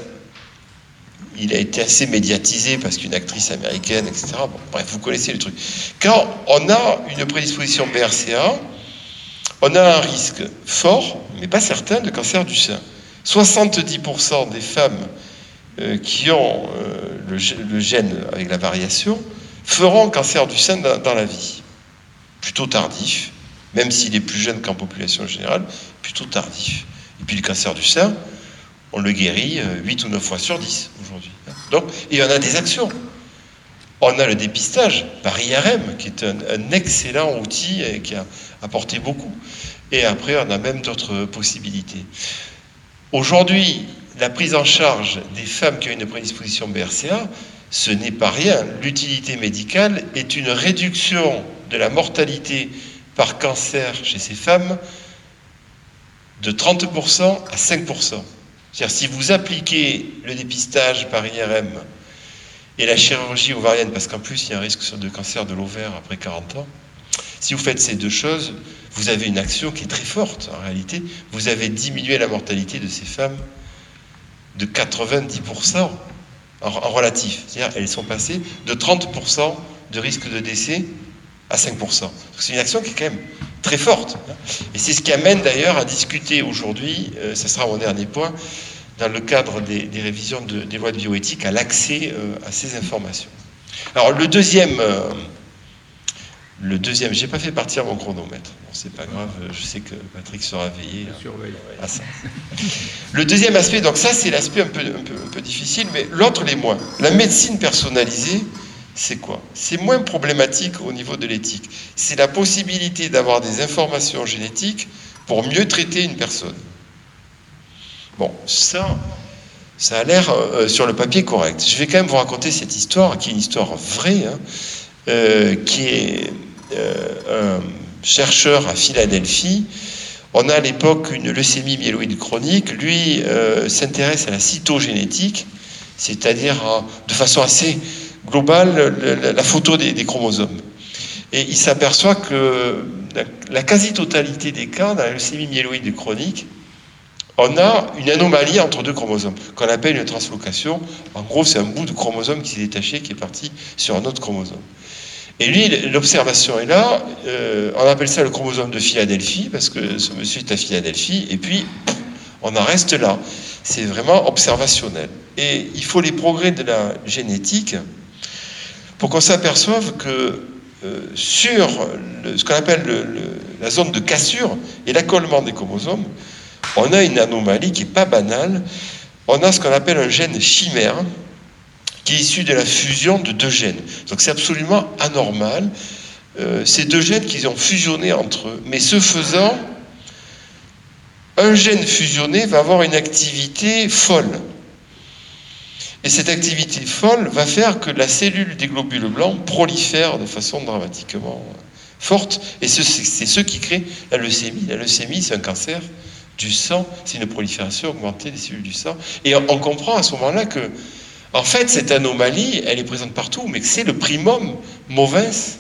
Il a été assez médiatisé parce qu'une actrice américaine, etc. Bref, vous connaissez le truc. Quand on a une prédisposition BRCA, on a un risque fort, mais pas certain, de cancer du sein. 70% des femmes euh, qui ont euh, le, gè- le gène avec la variation feront cancer du sein dans la vie. Plutôt tardif, même s'il est plus jeune qu'en population générale, plutôt tardif. Et puis le cancer du sein, on le guérit euh, 8 ou 9 fois sur 10 aujourd'hui. Donc, et on a des actions. On a le dépistage par IRM, qui est un, un excellent outil et qui a apporté beaucoup. Et après, on a même d'autres possibilités. Aujourd'hui, la prise en charge des femmes qui ont une prédisposition BRCA, ce n'est pas rien. L'utilité médicale est une réduction de la mortalité par cancer chez ces femmes de 30% à 5%. C'est-à-dire si vous appliquez le dépistage par IRM et la chirurgie ovarienne, parce qu'en plus il y a un risque de cancer de l'ovaire après 40 ans, Si vous faites ces deux choses, vous avez une action qui est très forte en réalité. Vous avez diminué la mortalité de ces femmes de 90% en, relatif. C'est-à-dire elles sont passées de 30% de risque de décès à 5%. C'est une action qui est quand même très forte. Et c'est ce qui amène d'ailleurs à discuter aujourd'hui, euh, ce sera mon dernier point, dans le cadre des, révisions des lois de bioéthique, à l'accès euh, à ces informations. Alors le deuxième... Euh, le deuxième, j'ai pas fait partir mon chronomètre. Bon, c'est pas grave, je sais que Patrick sera veillé à, ça. Le deuxième aspect, donc ça c'est l'aspect un peu, un, peu, difficile, mais l'autre les moins. La médecine personnalisée, c'est quoi? C'est moins problématique au niveau de l'éthique. C'est la possibilité d'avoir des informations génétiques pour mieux traiter une personne. Bon, ça, ça a l'air euh, sur le papier correct. Je vais quand même vous raconter cette histoire, qui est une histoire vraie, hein, euh, qui est euh, un chercheur à Philadelphie. On a à l'époque une leucémie myéloïde chronique. Lui euh, s'intéresse à la cytogénétique, c'est-à-dire de façon assez globale la, photo des, chromosomes. Et il s'aperçoit que la, quasi-totalité des cas dans la leucémie myéloïde chronique, on a une anomalie entre deux chromosomes, qu'on appelle une translocation. En gros, c'est un bout de chromosome qui s'est détaché, qui est parti sur un autre chromosome. Et lui, l'observation est là. Euh, on appelle ça le chromosome de Philadelphie, parce que ce monsieur est à Philadelphie. Et puis, on en reste là. C'est vraiment observationnel. Et il faut les progrès de la génétique pour qu'on s'aperçoive que euh, sur ce qu'on appelle la zone de cassure et l'accollement des chromosomes, on a une anomalie qui n'est pas banale. On a ce qu'on appelle un gène chimère, qui est issu de la fusion de deux gènes. Donc c'est absolument anormal. Euh, ces deux gènes qui ont fusionné entre eux. Mais ce faisant, un gène fusionné va avoir une activité folle. Et cette activité folle va faire que la cellule des globules blancs prolifère de façon dramatiquement forte. Et c'est ce qui crée la leucémie. La leucémie, c'est un cancer du sang, c'est une prolifération augmentée des cellules du sang. Et on comprend à ce moment-là que en fait, cette anomalie, elle est présente partout, mais que c'est le primum movens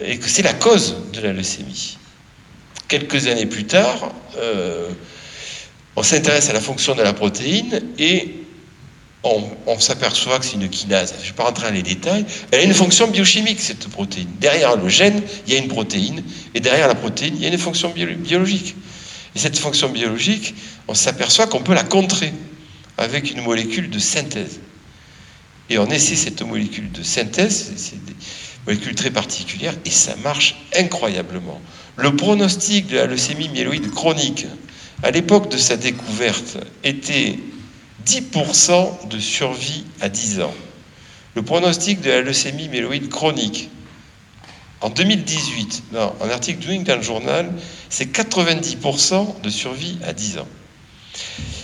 et que c'est la cause de la leucémie. Quelques années plus tard, euh, on s'intéresse à la fonction de la protéine et on, s'aperçoit que c'est une kinase. Je ne vais pas rentrer dans les détails. Elle a une fonction biochimique, cette protéine. Derrière le gène, il y a une protéine, et derrière la protéine, il y a une fonction biologique. Et cette fonction biologique, on s'aperçoit qu'on peut la contrer avec une molécule de synthèse. Et on essaie cette molécule de synthèse, c'est des molécules très particulières, et ça marche incroyablement. Le pronostic de la leucémie myéloïde chronique, à l'époque de sa découverte, était 10% de survie à 10 ans. Le pronostic de la leucémie myéloïde chronique, en 2018, dans un article du New England Journal, c'est 90% de survie à 10 ans.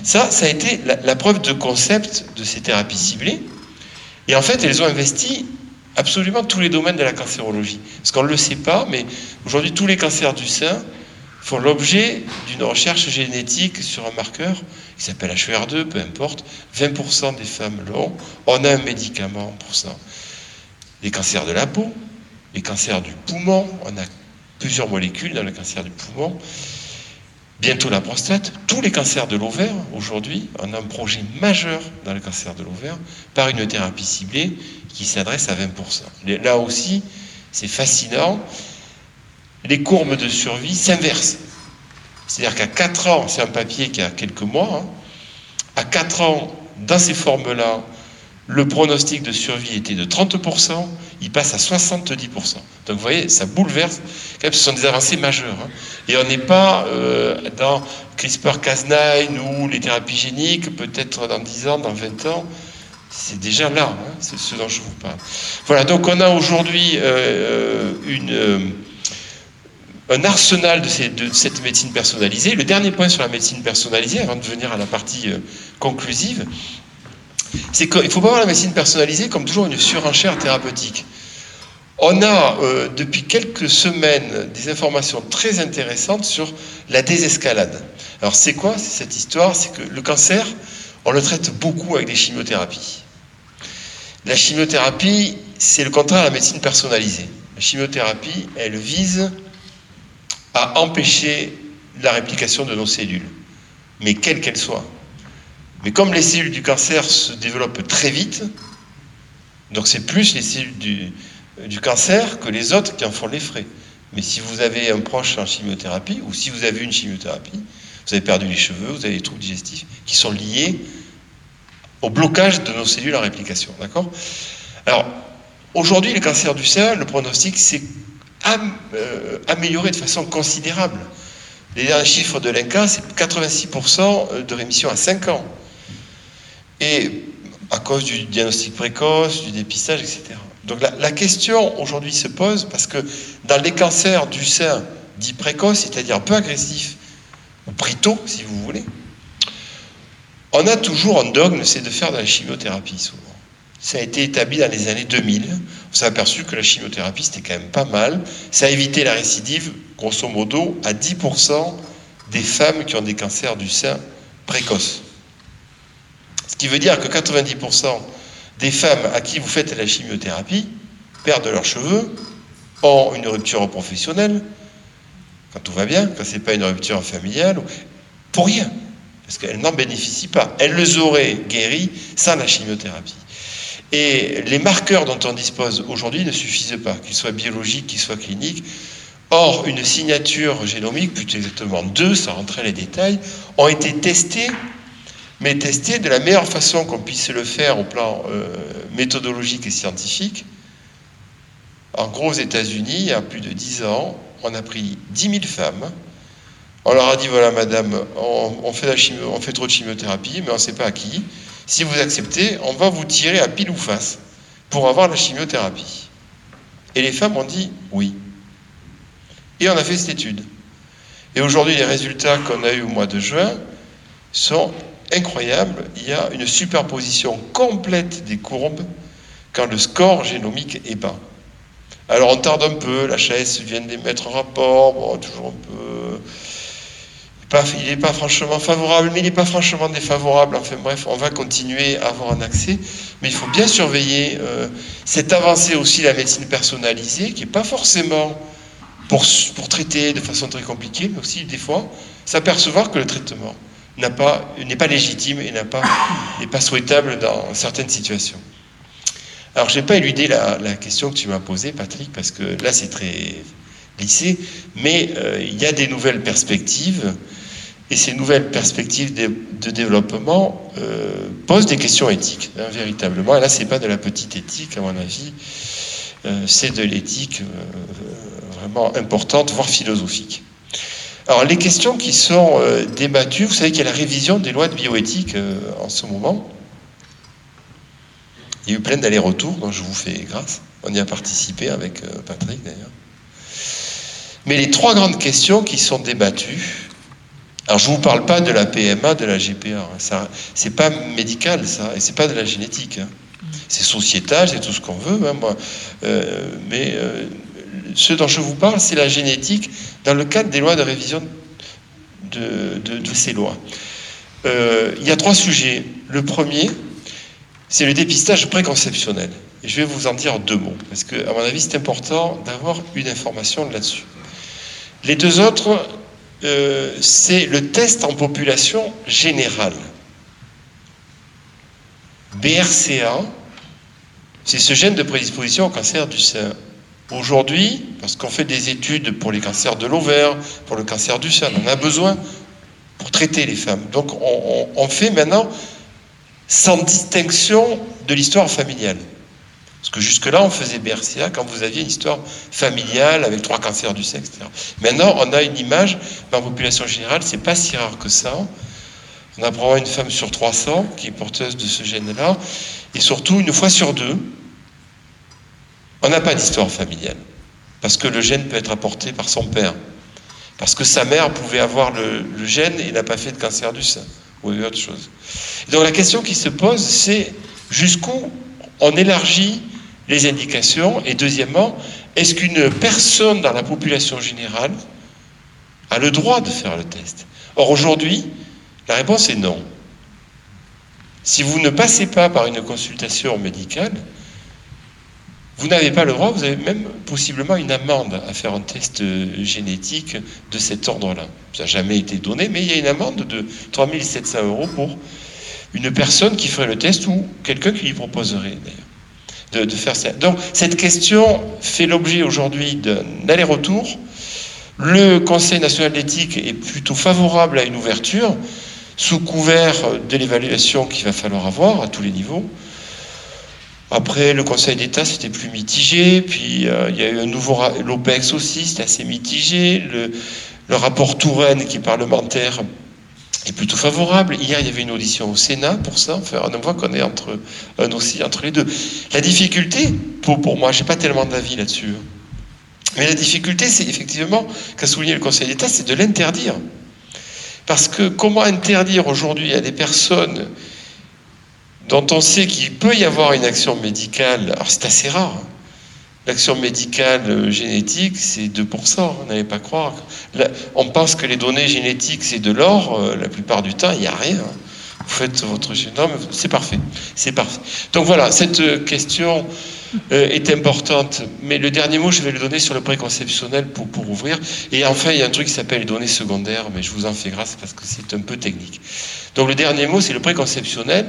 Ça, ça a été la preuve de concept de ces thérapies ciblées. Et en fait, elles ont investi absolument tous les domaines de la cancérologie. Parce qu'on ne le sait pas, mais aujourd'hui, tous les cancers du sein font l'objet d'une recherche génétique sur un marqueur qui s'appelle HER2, peu importe. 20% des femmes l'ont. On a un médicament pour ça. Les cancers de la peau, les cancers du poumon, on a plusieurs molécules dans le cancer du poumon bientôt la prostate, tous les cancers de l'ovaire, aujourd'hui, on a un projet majeur dans le cancer de l'ovaire par une thérapie ciblée qui s'adresse à 20%. Là aussi, c'est fascinant, les courbes de survie s'inversent. C'est-à-dire qu'à 4 ans, c'est un papier qui a quelques mois, hein, à 4 ans, dans ces formes-là, le pronostic de survie était de 30%, il passe à 70%. Donc vous voyez, ça bouleverse. ce sont des avancées majeures. Hein. Et on n'est pas euh, dans CRISPR-Cas9 ou les thérapies géniques, peut-être dans 10 ans, dans 20 ans. C'est déjà là, hein. c'est ce dont je vous parle. Voilà, donc on a aujourd'hui euh, euh, un arsenal de, cette médecine personnalisée. Le dernier point sur la médecine personnalisée, avant de venir à la partie conclusive, c'est qu'il ne faut pas voir la médecine personnalisée comme toujours une surenchère thérapeutique. On a euh, depuis quelques semaines des informations très intéressantes sur la désescalade. Alors c'est quoi cette histoire? C'est que le cancer, on le traite beaucoup avec des chimiothérapies. La chimiothérapie, c'est le contraire de la médecine personnalisée. La chimiothérapie, elle vise à empêcher la réplication de nos cellules, mais quelle qu'elle soit. Mais comme les cellules du cancer se développent très vite, donc c'est plus les cellules du, du cancer que les autres qui en font les frais. Mais si vous avez un proche en chimiothérapie, ou si vous avez une chimiothérapie, vous avez perdu les cheveux, vous avez des troubles digestifs qui sont liés au blocage de nos cellules en réplication. D'accord? Alors, aujourd'hui, le cancer du sein, le pronostic s'est euh, amélioré de façon considérable. Les derniers chiffres de l'INCA, c'est 86% de rémission à 5 ans. Et à cause du diagnostic précoce, du dépistage, etc. Donc la, question aujourd'hui se pose parce que dans les cancers du sein dits précoces, c'est-à-dire peu agressifs, ou pris tôt, si vous voulez, on a toujours un dogme, c'est de faire de la chimiothérapie souvent. Ça a été établi dans les années 2000. On s'est aperçu que la chimiothérapie, c'était quand même pas mal. Ça a évité la récidive, grosso modo, à 10% des femmes qui ont des cancers du sein précoces. Ce qui veut dire que 90% des femmes à qui vous faites la chimiothérapie perdent leurs cheveux, ont une rupture professionnelle, quand tout va bien, quand ce n'est pas une rupture familiale, pour rien, parce qu'elles n'en bénéficient pas. Elles les auraient guéries sans la chimiothérapie. Et les marqueurs dont on dispose aujourd'hui ne suffisent pas, qu'ils soient biologiques, qu'ils soient cliniques. Or, une signature génomique, plus exactement deux, sans rentrer les détails, ont été testés, mais testés de la meilleure façon qu'on puisse le faire au plan euh, méthodologique et scientifique. En gros, aux États-Unis, il y a plus de dix ans, on a pris 10 000 femmes. On leur a dit voilà, madame, on, fait, on fait trop de chimiothérapie, mais on ne sait pas à qui. Si vous acceptez, on va vous tirer à pile ou face pour avoir la chimiothérapie. Et les femmes ont dit oui. Et on a fait cette étude. Et aujourd'hui, les résultats qu'on a eus au mois de juin sont incroyables. Il y a une superposition complète des courbes quand le score génomique est bas. Alors on tarde un peu, la chaise vient de mettre en rapport, bon, toujours un peu. Il n'est pas franchement favorable, mais il n'est pas franchement défavorable. Enfin bref, on va continuer à avoir un accès, mais il faut bien surveiller euh, cette avancée aussi de la médecine personnalisée, qui n'est pas forcément pour, traiter de façon très compliquée, mais aussi des fois s'apercevoir que le traitement n'est pas, légitime et [COUGHS] n'est pas souhaitable dans certaines situations. Alors, je n'ai pas éludé la, question que tu m'as posée, Patrick, parce que là, c'est très lissé, mais euh, il y a des nouvelles perspectives, et ces nouvelles perspectives de, développement euh, posent des questions éthiques, hein, véritablement. Et là, ce n'est pas de la petite éthique, à mon avis, euh, c'est de l'éthique vraiment importante, voire philosophique. Alors, les questions qui sont débattues, vous savez qu'il y a la révision des lois de bioéthique en ce moment. Il y a eu plein d'allers-retours, donc je vous fais grâce. On y a participé avec Patrick d'ailleurs. Mais les trois grandes questions qui sont débattues, alors je ne vous parle pas de la PMA, de la GPA, hein, c'est pas médical ça, et c'est pas de la génétique. Hein. C'est sociétal, c'est tout ce qu'on veut, hein, moi. Euh, mais euh, ce dont je vous parle, c'est la génétique dans le cadre des lois de révision de, ces lois. il y a trois sujets. Le premier, c'est le dépistage préconceptionnel. Et je vais vous en dire deux mots, parce que, à mon avis, c'est important d'avoir une information là-dessus. Les deux autres, euh, c'est le test en population générale. BRCA, c'est ce gène de prédisposition au cancer du sein. Aujourd'hui, parce qu'on fait des études pour les cancers de l'ovaire, pour le cancer du sein, on a besoin pour traiter les femmes. Donc on fait maintenant sans distinction de l'histoire familiale. Parce que jusque-là, on faisait BRCA quand vous aviez une histoire familiale avec trois cancers du sexe, etc. Maintenant, on a une image, dans la population générale, c'est pas si rare que ça. On a probablement une femme sur 300 qui est porteuse de ce gène-là, et surtout, une fois sur deux, on n'a pas d'histoire familiale. Parce que le gène peut être apporté par son père. Parce que sa mère pouvait avoir le, le gène et n'a pas fait de cancer du sein ou autre chose. donc la question qui se pose, c'est jusqu'où on élargit les indications et deuxièmement, est-ce qu'une personne dans la population générale a le droit de faire le test? Or aujourd'hui, la réponse est non. Si vous ne passez pas par une consultation médicale, vous n'avez pas le droit, vous avez même possiblement une amende à faire un test euh, génétique de cet ordre-là. Ça n'a jamais été donné, mais il y a une amende de 3700 euros pour une personne qui ferait le test ou quelqu'un qui lui proposerait d'ailleurs de, faire ça. Donc cette question fait l'objet aujourd'hui d'un aller-retour. Le Conseil national d'éthique est plutôt favorable à une ouverture sous couvert de l'évaluation qu'il va falloir avoir à tous les niveaux. Après, le Conseil d'État, c'était plus mitigé. Puis, euh, il y a eu un nouveau... L'OPEX aussi, c'était assez mitigé. Le, le rapport Touraine, qui est parlementaire, est plutôt favorable. Hier, il y avait une audition au Sénat pour ça. Enfin, on voit qu'on est entre, un aussi entre les deux. La difficulté, pour, moi, j'ai pas tellement d'avis là-dessus. Mais la difficulté, c'est effectivement, qu'a souligné le Conseil d'État, c'est de l'interdire. Parce que comment interdire aujourd'hui à des personnes dont on sait qu'il peut y avoir une action médicale, alors c'est assez rare, hein. L'action médicale euh, génétique c'est 2%, on n'allait pas croire. on pense que les données génétiques c'est de l'or, euh, la plupart du temps il n'y a rien. Vous faites votre génome, c'est parfait, c'est parfait. Donc voilà, cette euh, question est importante, mais le dernier mot je vais le donner sur le préconceptionnel pour, pour ouvrir. Et enfin il y a un truc qui s'appelle les données secondaires, mais je vous en fais grâce parce que c'est un peu technique. Donc le dernier mot c'est le préconceptionnel.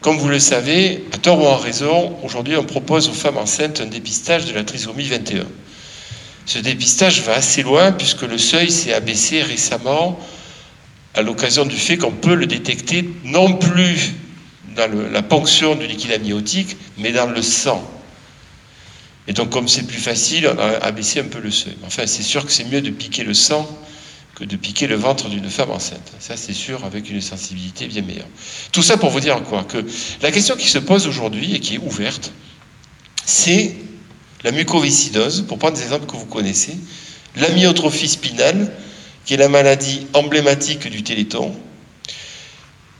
Comme vous le savez, à tort ou en raison, aujourd'hui on propose aux femmes enceintes un dépistage de la trisomie 21. Ce dépistage va assez loin puisque le seuil s'est abaissé récemment à l'occasion du fait qu'on peut le détecter non plus dans la ponction du liquide amniotique, mais dans le sang. Et donc comme c'est plus facile, on a abaissé un peu le seuil. Enfin, c'est sûr que c'est mieux de piquer le sang que de piquer le ventre d'une femme enceinte. Ça, c'est sûr, avec une sensibilité bien meilleure. Tout ça pour vous dire quoi Que la question qui se pose aujourd'hui et qui est ouverte, c'est la mucoviscidose, pour prendre des exemples que vous connaissez, l'amyotrophie spinale, qui est la maladie emblématique du téléthon.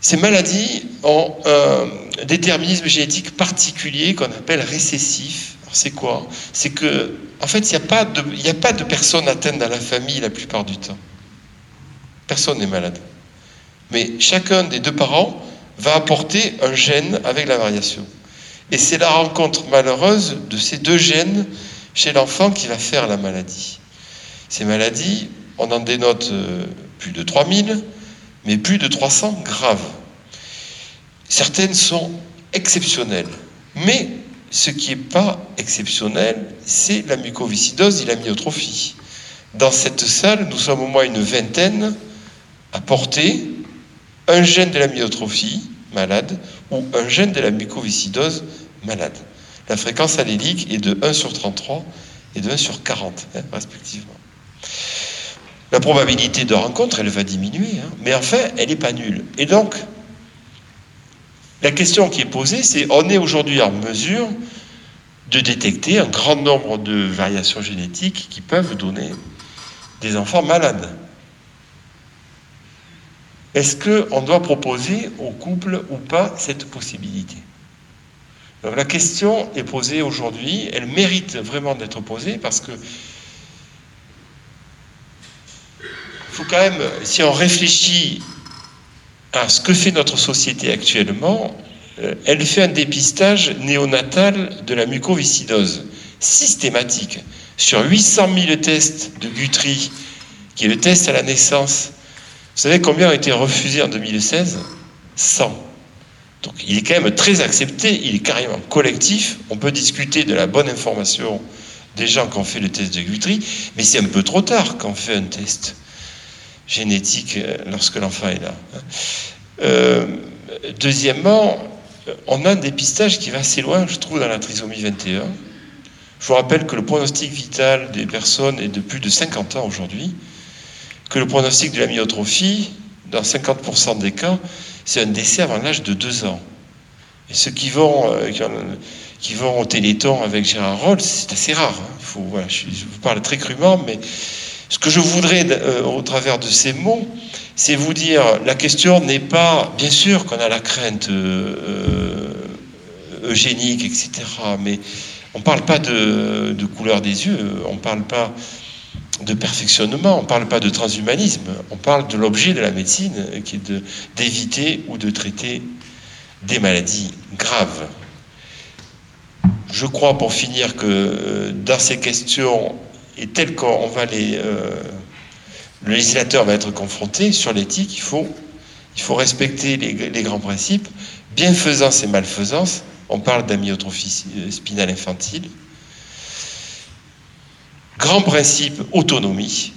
Ces maladies ont un déterminisme génétique particulier qu'on appelle récessif. C'est quoi? C'est que, en fait, il n'y a, pas de, a pas de personnes atteintes dans la famille la plupart du temps. Personne n'est malade. Mais chacun des deux parents va apporter un gène avec la variation. Et c'est la rencontre malheureuse de ces deux gènes chez l'enfant qui va faire la maladie. Ces maladies, on en dénote euh, plus de 3000, mais plus de 300 graves. Certaines sont exceptionnelles. Mais ce qui n'est pas exceptionnel, c'est la mucoviscidose et la myotrophie. Dans cette salle, nous sommes au moins une vingtaine apporter un gène de la myotrophie malade ou un gène de la mucoviscidose malade. La fréquence allélique est de 1 sur 33 et de 1 sur 40, hein, respectivement. La probabilité de rencontre, elle va diminuer, hein, mais enfin, elle n'est pas nulle. Et donc, la question qui est posée, c'est on est aujourd'hui en mesure de détecter un grand nombre de variations génétiques qui peuvent donner des enfants malades. Est-ce qu'on doit proposer au couple ou pas cette possibilité? La question est posée aujourd'hui, elle mérite vraiment d'être posée parce que faut quand même, si on réfléchit à ce que fait notre société actuellement, euh, elle fait un dépistage néonatal de la mucoviscidose systématique. Sur 800 000 tests de Guthrie, qui est le test à la naissance savez combien ont été refusés en 2016 100. Donc il est quand même très accepté, il est carrément collectif. On peut discuter de la bonne information des gens qui ont fait le test de Guthrie, mais c'est un peu trop tard quand on fait un test génétique euh, lorsque l'enfant est là. Euh, deuxièmement, on a un dépistage qui va assez loin, je trouve, dans la trisomie 21. Je vous rappelle que le pronostic vital des personnes est de plus de 50 ans aujourd'hui que le pronostic de la myotrophie, dans 50% des cas, c'est un décès avant l'âge de 2 ans. Et ceux qui vont, euh, qui vont au Téléthon avec Gérard Rolls, c'est assez rare. Hein. Je, vous parle très crûment, mais ce que je voudrais, euh, au travers de ces mots, c'est vous dire, la question n'est pas, bien sûr qu'on a la crainte euh, eugénique, etc., mais on ne parle pas de, de, couleur des yeux, on ne parle pas de perfectionnement, on ne parle pas de transhumanisme, on parle de l'objet de la médecine qui est d'éviter ou de traiter des maladies graves. je crois pour finir que euh, dans ces questions, et telles qu'on va les... Euh, le législateur va être confronté sur l'éthique, il faut, il faut respecter les, grands principes. Bienfaisance et malfaisance, on parle d'amyotrophie spinale infantile. Grand principe, autonomie.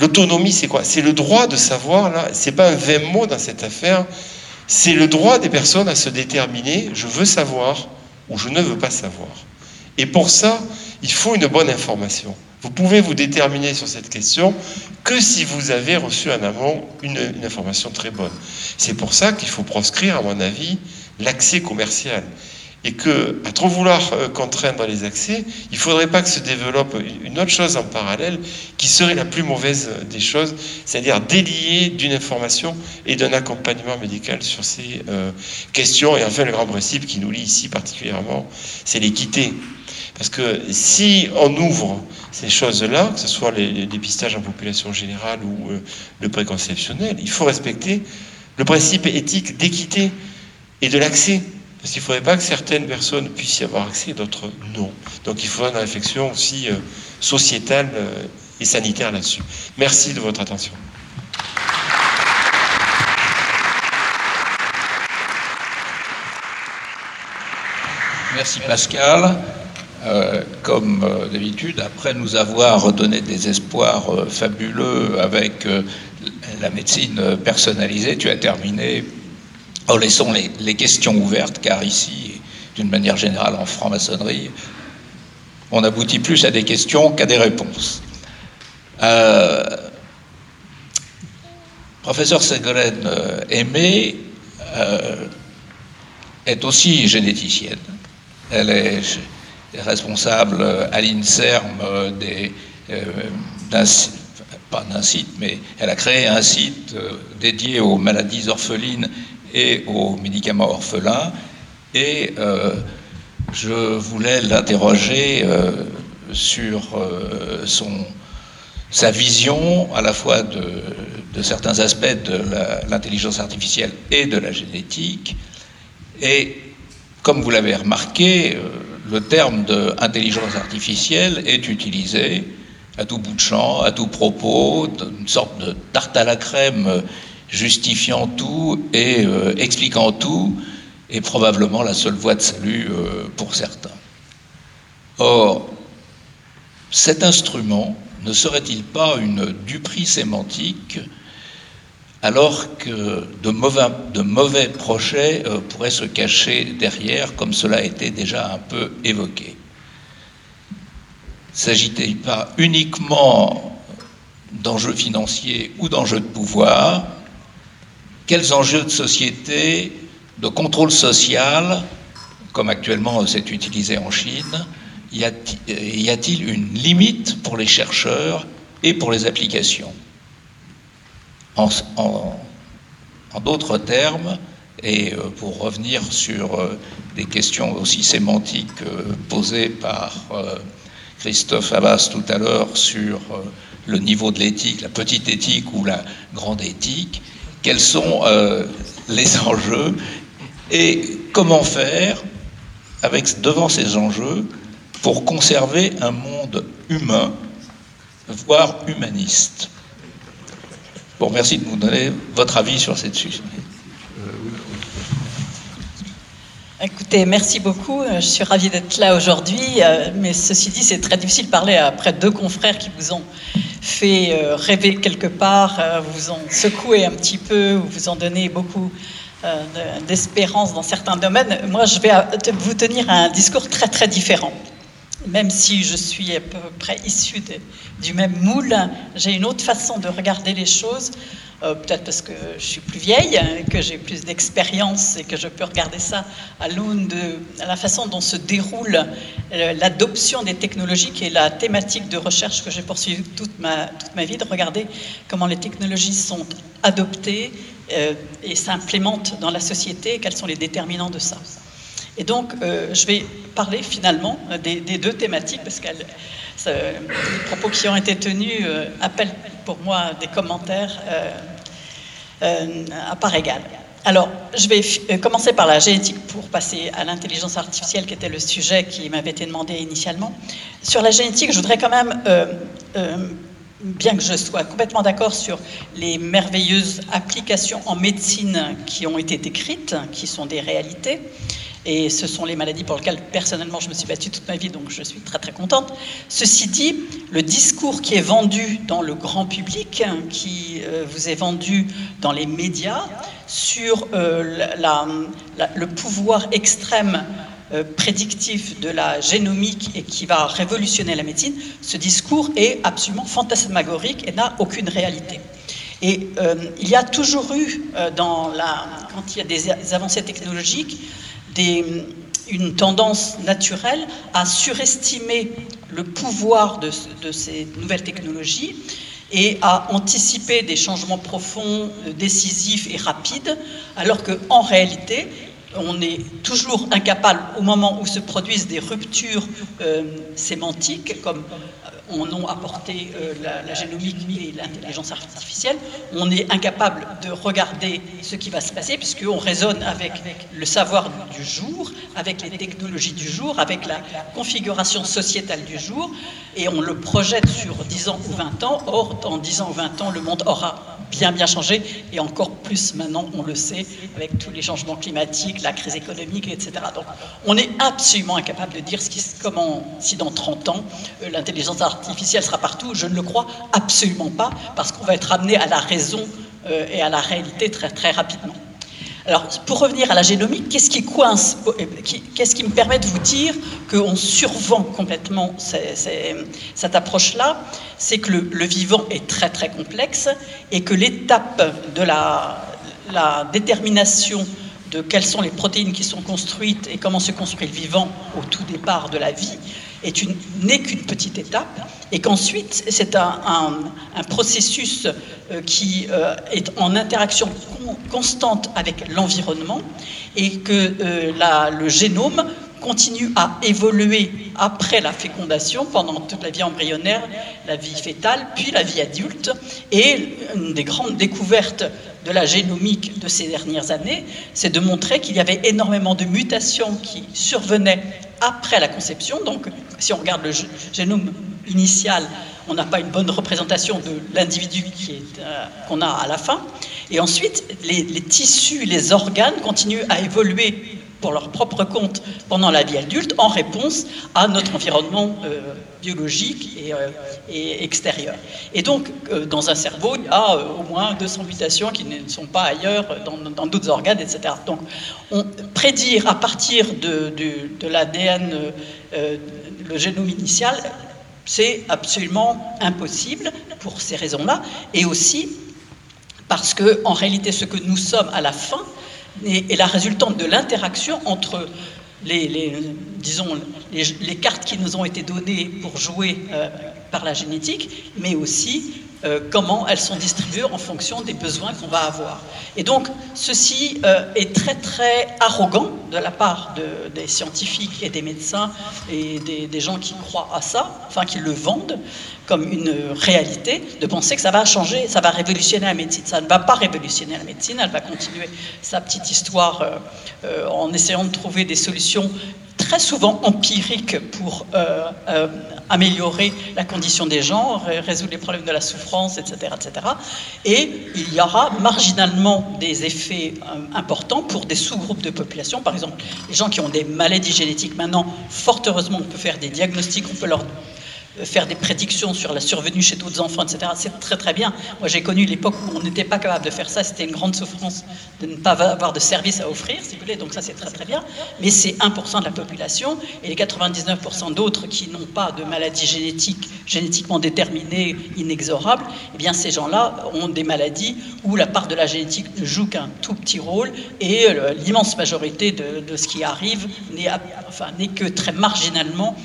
L'autonomie, c'est quoi? C'est le droit de savoir, là, c'est pas un vain mot dans cette affaire, c'est le droit des personnes à se déterminer, je veux savoir ou je ne veux pas savoir. Et pour ça, il faut une bonne information. Vous pouvez vous déterminer sur cette question que si vous avez reçu en amont une, une information très bonne. C'est pour ça qu'il faut proscrire, à mon avis, l'accès commercial et que, à trop vouloir euh, contraindre les accès, il ne faudrait pas que se développe une autre chose en parallèle qui serait la plus mauvaise des choses, c'est-à-dire délier d'une information et d'un accompagnement médical sur ces euh, questions. Et enfin, le grand principe qui nous lie ici particulièrement, c'est l'équité. Parce que si on ouvre ces choses-là, que ce soit les, dépistages en population générale ou euh, le préconceptionnel, il faut respecter le principe éthique d'équité et de l'accès. Parce qu'il ne faudrait pas que certaines personnes puissent y avoir accès, d'autres non. Donc il faudra une réflexion aussi euh, sociétale euh, et sanitaire là-dessus. Merci de votre attention. Merci Pascal. Euh, comme d'habitude, après nous avoir donné des espoirs fabuleux avec la médecine personnalisée, tu as terminé Oh, laissons les, questions ouvertes, car ici, d'une manière générale, en franc-maçonnerie, on aboutit plus à des questions qu'à des réponses. Euh, professeur Ségolène euh, Aimé euh, est aussi généticienne. Elle est responsable à l'INSERM des, pas d'un site, mais elle a créé un site dédié aux maladies orphelines et aux médicaments orphelins. Et euh, je voulais l'interroger euh, sur euh, son, sa vision à la fois de, de certains aspects de l'intelligence artificielle et de la génétique. Et comme vous l'avez remarqué, le terme d'intelligence artificielle est utilisé à tout bout de champ, à tout propos, une sorte de tarte à la crème justifiant tout et euh, expliquant tout est probablement la seule voie de salut euh, pour certains. Or, cet instrument ne serait-il pas une duperie sémantique alors que de mauvais, projets euh, pourraient se cacher derrière, comme cela a été déjà un peu évoqué? S'agit-il pas uniquement d'enjeux financiers ou d'enjeux de pouvoir quels enjeux de société, de contrôle social, comme actuellement c'est utilisé en Chine, y a-t-il une limite pour les chercheurs et pour les applications? En, d'autres termes, et euh, pour revenir sur euh, des questions aussi sémantiques euh, posées par Christophe Abbas tout à l'heure sur le niveau de l'éthique, la petite éthique ou la grande éthique, quels sont euh, les enjeux et comment faire avec, devant ces enjeux pour conserver un monde humain, voire humaniste. Bon, merci de nous donner votre avis sur cette sujet. Écoutez, merci beaucoup. Je suis ravie d'être là aujourd'hui. Euh, mais ceci dit, c'est très difficile de parler après deux confrères qui vous ont fait euh, rêver quelque part, euh, vous ont secoué un petit peu, vous ont donné beaucoup d'espérance dans certains domaines. Moi, je vais vous tenir un discours très très différent. Même si je suis à peu près issu du même moule, j'ai une autre façon de regarder les choses. Euh, peut-être parce que je suis plus vieille, que j'ai plus d'expérience et que je peux regarder ça à l'aune de la façon dont se déroule euh, l'adoption des technologies, qui est la thématique de recherche que j'ai poursuivie toute ma, toute ma vie, de regarder comment les technologies sont adoptées euh, et s'implémentent dans la société et quels sont les déterminants de ça. Et donc, je vais parler finalement des, deux thématiques, parce que les propos qui ont été tenus appellent pour moi des commentaires à part égale. alors, je vais euh, commencer par la génétique pour passer à l'intelligence artificielle, qui était le sujet qui m'avait été demandé initialement. Sur la génétique, je voudrais quand même, euh, euh, bien que je sois complètement d'accord sur les merveilleuses applications en médecine qui ont été décrites, qui sont des réalités, et ce sont les maladies pour lesquelles personnellement je me suis battue toute ma vie, donc je suis très très contente. Ceci dit, le discours qui est vendu dans le grand public, qui euh, vous est vendu dans les médias, sur euh, le pouvoir extrême euh, prédictif de la génomique et qui va révolutionner la médecine, ce discours est absolument fantasmagorique et n'a aucune réalité. Et il y a toujours eu, quand il y a des avancées technologiques, une tendance naturelle à surestimer le pouvoir de, de, ces nouvelles technologies et à anticiper des changements profonds, décisifs et rapides, alors qu'en réalité, on est toujours incapable, au moment où se produisent des ruptures euh, sémantiques, comme on a apporté euh, la, la, génomique et l'intelligence artificielle, on est incapable de regarder ce qui va se passer, puisqu'on raisonne avec le savoir du jour, avec les technologies du jour, avec la configuration sociétale du jour, et on le projette sur 10 ans ou 20 ans. Or, dans 10 ans ou 20 ans, le monde aura bien bien changé, et encore plus maintenant, on le sait, avec tous les changements climatiques, la crise économique, etc. Donc, on est absolument incapable de dire ce qui, comment, si dans 30 ans, euh, l'intelligence artificielle sera partout. Je ne le crois absolument pas, parce qu'on va être amené à la raison euh, et à la réalité très, très rapidement. Alors, pour revenir à la génomique, qu'est-ce qui coince Qu'est-ce qui me permet de vous dire qu'on survend complètement cette approche-là? C'est que le, le, vivant est très très complexe et que l'étape de la, la, détermination de quelles sont les protéines qui sont construites et comment se construit le vivant au tout départ de la vie n'est qu'une petite étape et qu'ensuite c'est un, un, processus euh, qui euh, est en interaction con, constante avec l'environnement et que euh, la, le génome continue à évoluer après la fécondation, pendant toute la vie embryonnaire, la vie fétale, puis la vie adulte. Et une des grandes découvertes de la génomique de ces dernières années, c'est de montrer qu'il y avait énormément de mutations qui survenaient après la conception. Donc, si on regarde le génome initial, on n'a pas une bonne représentation de l'individu euh, qu'on a à la fin. Et ensuite, les, les, tissus, les organes continuent à évoluer pour leur propre compte pendant la vie adulte en réponse à notre environnement euh, biologique et, euh, et, extérieur. Et donc, euh, dans un cerveau, il y a au moins 200 mutations qui ne sont pas ailleurs dans d'autres organes, etc. Donc, on, prédire à partir de, de, l'ADN, le génome initial, c'est absolument impossible pour ces raisons-là, et aussi parce que, en réalité, ce que nous sommes à la fin, est, la résultante de l'interaction entre les, cartes qui nous ont été données pour jouer euh, par la génétique, mais aussi euh, comment elles sont distribuées en fonction des besoins qu'on va avoir. Et donc, ceci euh, est très très arrogant de la part de, des scientifiques et des médecins et des, gens qui croient à ça, enfin qui le vendent comme une réalité, de penser que ça va changer, ça va révolutionner la médecine. Ça ne va pas révolutionner la médecine, elle va continuer sa petite histoire euh, en essayant de trouver des solutions très souvent empiriques pour euh, euh, améliorer la condition des gens, résoudre les problèmes de la souffrance, etc., etc. Et il y aura marginalement des effets euh, importants pour des sous-groupes de population. Par exemple, les gens qui ont des maladies génétiques, maintenant, fort heureusement, on peut faire des diagnostics, on peut leur faire des prédictions sur la survenue chez d'autres enfants, etc. C'est très très bien. Moi j'ai connu l'époque où on n'était pas capable de faire ça, c'était une grande souffrance de ne pas avoir de service à offrir, si vous voulez, donc ça c'est très très bien. Mais c'est 1% de la population et les 99% d'autres qui n'ont pas de maladie génétique, génétiquement déterminée, inexorable, eh bien ces gens-là ont des maladies où la part de la génétique ne joue qu'un tout petit rôle et euh, l'immense majorité de, ce qui arrive n'est que très marginalement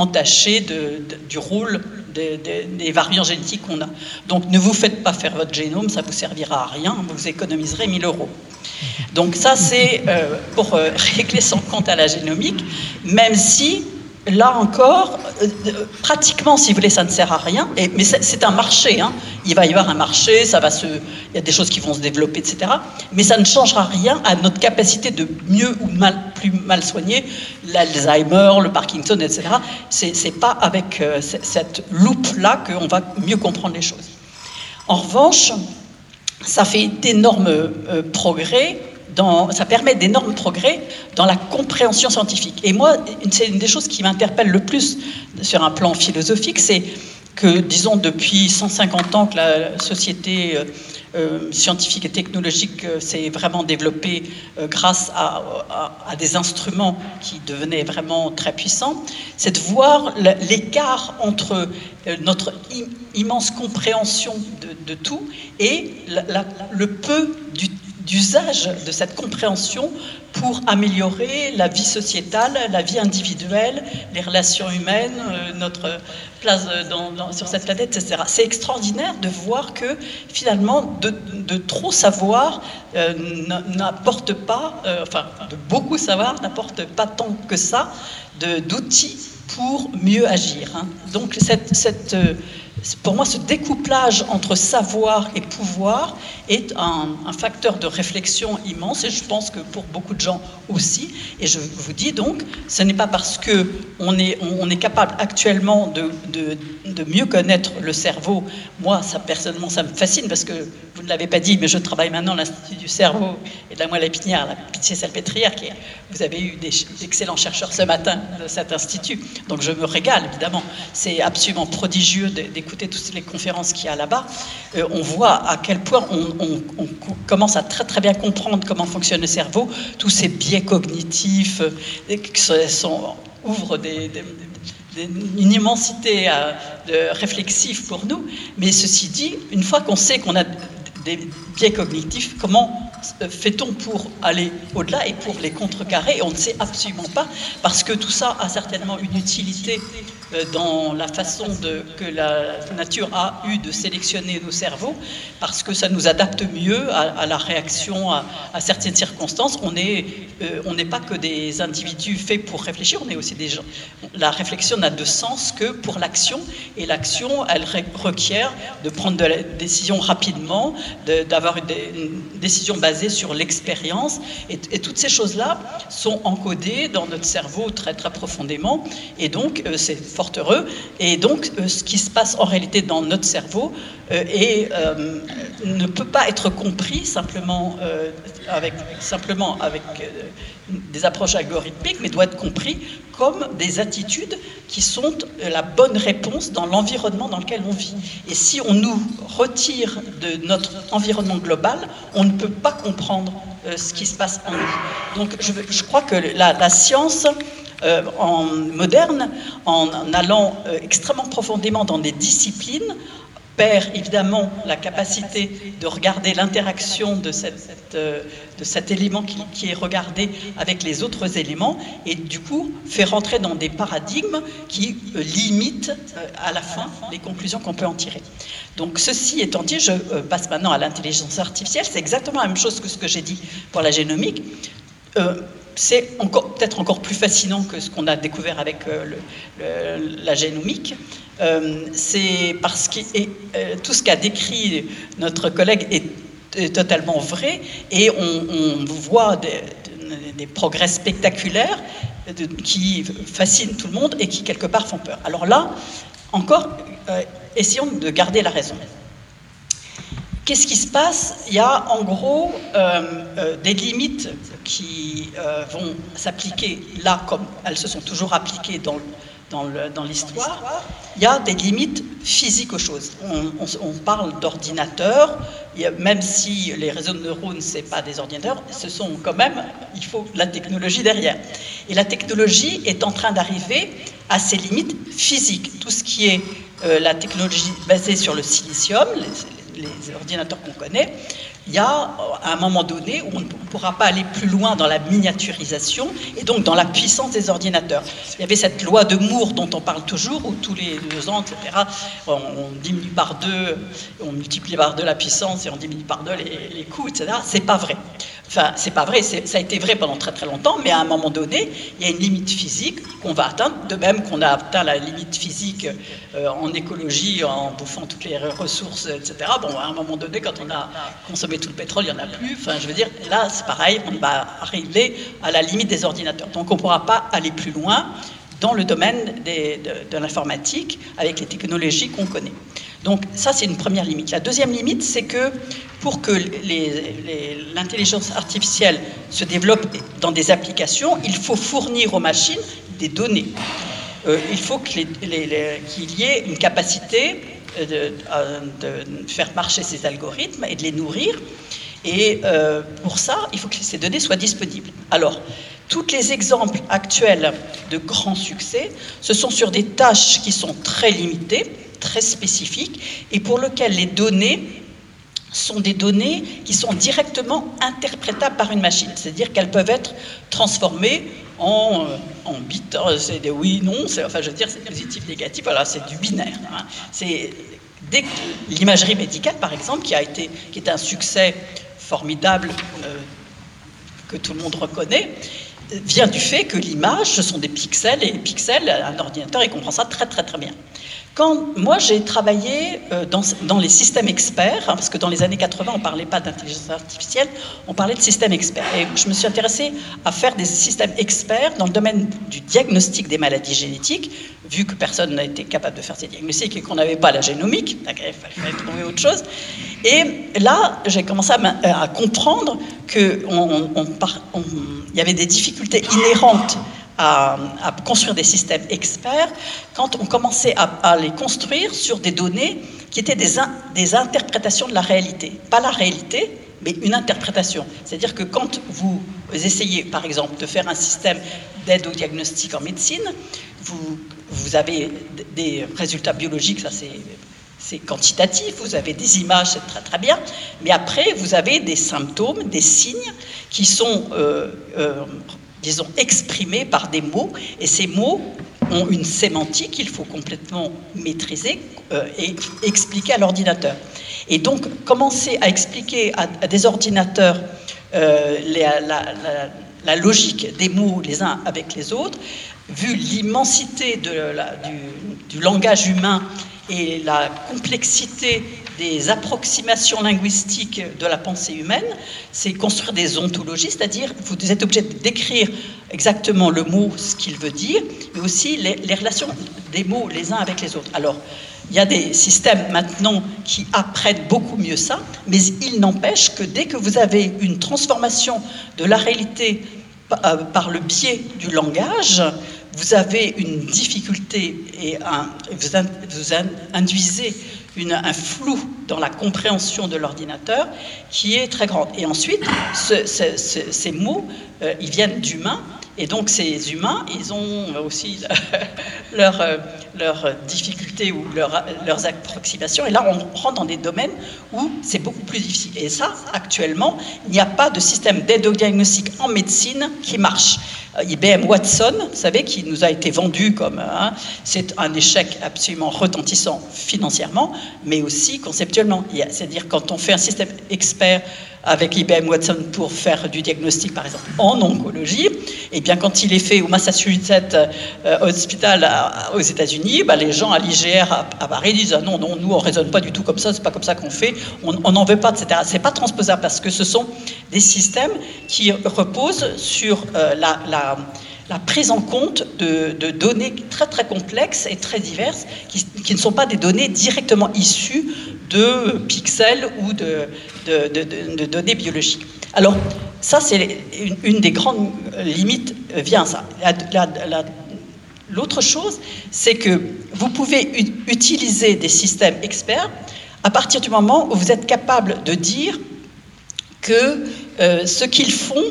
entaché de, de, du rôle des variants génétiques qu'on a. Donc ne vous faites pas faire votre génome, ça vous servira à rien, vous économiserez 1000 euros. Donc ça c'est euh, pour euh, [LAUGHS] régler son compte à la génomique, même si là encore, euh, euh, pratiquement, si vous voulez, ça ne sert à rien. Mais c'est un marché. hein. Il va y avoir un marché, ça va se, il y a des choses qui vont se développer, etc. Mais ça ne changera rien à notre capacité de mieux ou mal, plus mal soigner l'Alzheimer, le Parkinson, etc. C'est pas avec euh, cette loupe-là qu'on va mieux comprendre les choses. En revanche, ça fait d'énormes progrès. Ça permet d'énormes progrès dans la compréhension scientifique. Et moi, c'est une des choses qui m'interpelle le plus sur un plan philosophique, c'est que, disons, depuis 150 ans que la société euh, euh, scientifique et technologique euh, s'est vraiment développée grâce à, des instruments qui devenaient vraiment très puissants, c'est de voir l'écart entre notre im- immense compréhension de, tout et le peu du- d'usage de cette compréhension pour améliorer la vie sociétale, la vie individuelle, les relations humaines, euh, notre place dans- sur cette planète, etc. C'est extraordinaire de voir que finalement, de, trop savoir euh, n'apporte pas, euh, enfin, de beaucoup savoir n'apporte pas tant que ça d'outils pour mieux agir. hein. Donc, cette, euh, pour moi, ce découplage entre savoir et pouvoir est un, facteur de réflexion immense, et je pense que pour beaucoup de gens aussi. Et je vous dis donc, ce n'est pas parce que on est, on, est capable actuellement de, de, mieux connaître le cerveau. Moi, ça personnellement, ça me fascine parce que vous ne l'avez pas dit, mais je travaille maintenant à l'Institut du cerveau et de la moelle épinière, la Pitié-Salpêtrière, qui est- vous avez eu d'excellents chercheurs ce matin de cet institut. Donc je me régale, évidemment. C'est absolument prodigieux de- d'écouter toutes les conférences qu'il y a là-bas. Euh, on voit à quel point on, on- on co- commence à très très bien comprendre comment fonctionne le cerveau, tous ces biais cognitifs euh, qui sont, ouvrent une immensité euh, de réflexifs pour nous. Mais ceci dit, une fois qu'on sait qu'on a des biais cognitifs, comment fait-on pour aller au-delà et pour les contrecarrer On ne sait absolument pas, parce que tout ça a certainement une utilité euh, dans la façon que la nature a eu de sélectionner nos cerveaux, parce que ça nous adapte mieux à, la réaction à, certaines circonstances. Euh, on n'est pas que des individus faits pour réfléchir, on est aussi des gens. La réflexion n'a de sens que pour l'action, et l'action, elle re- requiert de prendre de la décision rapidement, de- d'avoir une, une décision basée sur l'expérience, et, et toutes ces choses-là sont encodées dans notre cerveau très très profondément, et donc euh, c'est fort heureux. Et donc euh, ce qui se passe en réalité dans notre cerveau euh, euh, ne peut pas être compris simplement avec simplement avec des approches algorithmiques, mais doit être compris comme des attitudes qui sont la bonne réponse dans l'environnement dans lequel on vit. Et si on nous retire de notre environnement global, on ne peut pas comprendre euh, ce qui se passe en nous. Donc je, crois que la, science euh, moderne, en, en allant euh, extrêmement profondément dans des disciplines, perd évidemment la capacité de regarder l'interaction de, euh, cet élément qui, est regardé avec les autres éléments et du coup fait rentrer dans des paradigmes qui euh, limitent euh, à la fin les conclusions qu'on peut en tirer. Donc ceci étant dit, je passe maintenant à l'intelligence artificielle. C'est exactement la même chose que ce que j'ai dit pour la génomique. C'est peut-être encore plus fascinant que ce qu'on a découvert avec la génomique. Euh, c'est parce que euh, tout ce qu'a décrit notre collègue est, totalement vrai et on, voit des, progrès spectaculaires qui fascinent tout le monde et qui quelque part font peur. Alors là, encore, euh, essayons de garder la raison. Qu'est-ce qui se passe? Il y a en gros des limites qui vont s'appliquer là comme elles se sont toujours appliquées dans le- dans l'histoire. Il y a des limites physiques aux choses. On, parle d'ordinateurs, même si les réseaux de neurones, ce pas des ordinateurs, ce sont quand même, il faut la technologie derrière. Et la technologie est en train d'arriver à ses limites physiques. Tout ce qui est euh, la technologie basée sur le silicium, les, ordinateurs qu'on connaît, il y a à un moment donné où on ne pourra pas aller plus loin dans la miniaturisation et donc dans la puissance des ordinateurs. Il y avait cette loi de Moore dont on parle toujours, où tous les deux ans, etc., on, diminue par deux, on multiplie par deux la puissance et on diminue par deux les, coûts, etc. C'est pas vrai. Enfin, c'est pas vrai, ça a été vrai pendant très très longtemps, mais à un moment donné, il y a une limite physique qu'on va atteindre, de même qu'on a atteint la limite physique euh, en écologie, en bouffant toutes les ressources, etc. Bon, à un moment donné, quand on a consommé tout le pétrole, il n'y en a plus. Enfin, je veux dire, là, pareil, on va arriver à la limite des ordinateurs. Donc, on ne pourra pas aller plus loin dans le domaine de l'informatique avec les technologies qu'on connaît. Donc ça, c'est une première limite. La deuxième limite, c'est que pour que l'intelligence artificielle se développe dans des applications, il faut fournir aux machines des données. Euh, il faut qu'il y ait une capacité euh, de, faire marcher ces algorithmes et de les nourrir. Et euh, pour ça, il faut que ces données soient disponibles. Alors, tous les exemples actuels de grands succès, ce sont sur des tâches qui sont très limitées très spécifiques et pour lequel les données sont des données qui sont directement interprétables par une machine, c'est-à-dire qu'elles peuvent être transformées en, euh, en bits, euh, c'est des oui, non, enfin je veux dire c'est positif, négatif, voilà, c'est du binaire. Hein. C'est l'imagerie médicale par exemple, qui a été, qui est un succès formidable euh, que tout le monde reconnaît, vient du fait que l'image, ce sont des pixels, et les pixels, un ordinateur, il comprend ça très très très bien. Quand moi j'ai travaillé euh, dans, les systèmes experts, hein, parce que dans les années 80 on ne parlait pas d'intelligence artificielle, on parlait de systèmes experts. Et je me suis intéressée à faire des systèmes experts dans le domaine du diagnostic des maladies génétiques, vu que personne n'a été capable de faire ces diagnostics et qu'on n'avait pas la génomique, il fallait trouver autre chose. Et là j'ai commencé à, comprendre qu'il y avait des difficultés inhérentes à, construire des systèmes experts quand on commençait à, les construire sur des données qui étaient des, des interprétations de la réalité. Pas la réalité, mais une interprétation. C'est-à-dire que quand vous essayez, par exemple, de faire un système d'aide au diagnostic en médecine, vous, vous avez des résultats biologiques, ça c'est c'est quantitatif, vous avez des images, c'est très très bien, mais après vous avez des symptômes, des signes qui sont euh, euh, disons, exprimés par des mots, et ces mots ont une sémantique qu'il faut complètement maîtriser euh, et expliquer à l'ordinateur. Et donc, commencer à expliquer à, des ordinateurs euh, la, logique des mots les uns avec les autres, vu l'immensité du, du langage humain et la complexité des approximations linguistiques de la pensée humaine, c'est construire des ontologies, c'est-à-dire vous êtes obligé de décrire exactement le mot, ce qu'il veut dire, mais aussi les, les, relations des mots les uns avec les autres. Alors, il y a des systèmes maintenant qui apprennent beaucoup mieux ça, mais il n'empêche que dès que vous avez une transformation de la réalité euh, par le biais du langage, vous avez une difficulté et vous, induisez un flou dans la compréhension de l'ordinateur qui est très grand. Et ensuite, ces mots, euh, ils viennent d'humains, et donc ces humains, ils ont aussi leurs [LAUGHS] leur difficultés ou leurs approximations. Et là, on rentre dans des domaines où c'est beaucoup plus difficile. Et ça, actuellement, il n'y a pas de système d'aide au diagnostic en médecine qui marche. Euh, IBM Watson, vous savez, qui nous a été vendu comme hein, c'est un échec absolument retentissant financièrement, mais aussi conceptuellement. C'est-à-dire quand on fait un système expert avec IBM Watson pour faire du diagnostic, par exemple, en oncologie, et bien quand il est fait au Massachusetts euh, Hospital aux États-Unis, bah, les gens à l'IGR à, Paris disent ah non, non, nous on raisonne pas du tout comme ça, c'est pas comme ça qu'on fait, on n'en veut pas, etc. C'est pas transposable parce que ce sont des systèmes qui reposent sur euh, la, prise en compte de, données très très complexes et très diverses qui, ne sont pas des données directement issues de pixels ou de, données biologiques. Alors, ça, c'est une, des grandes limites euh, vient ça. L'autre chose, c'est que vous pouvez utiliser des systèmes experts à partir du moment où vous êtes capable de dire que euh, ce qu'ils font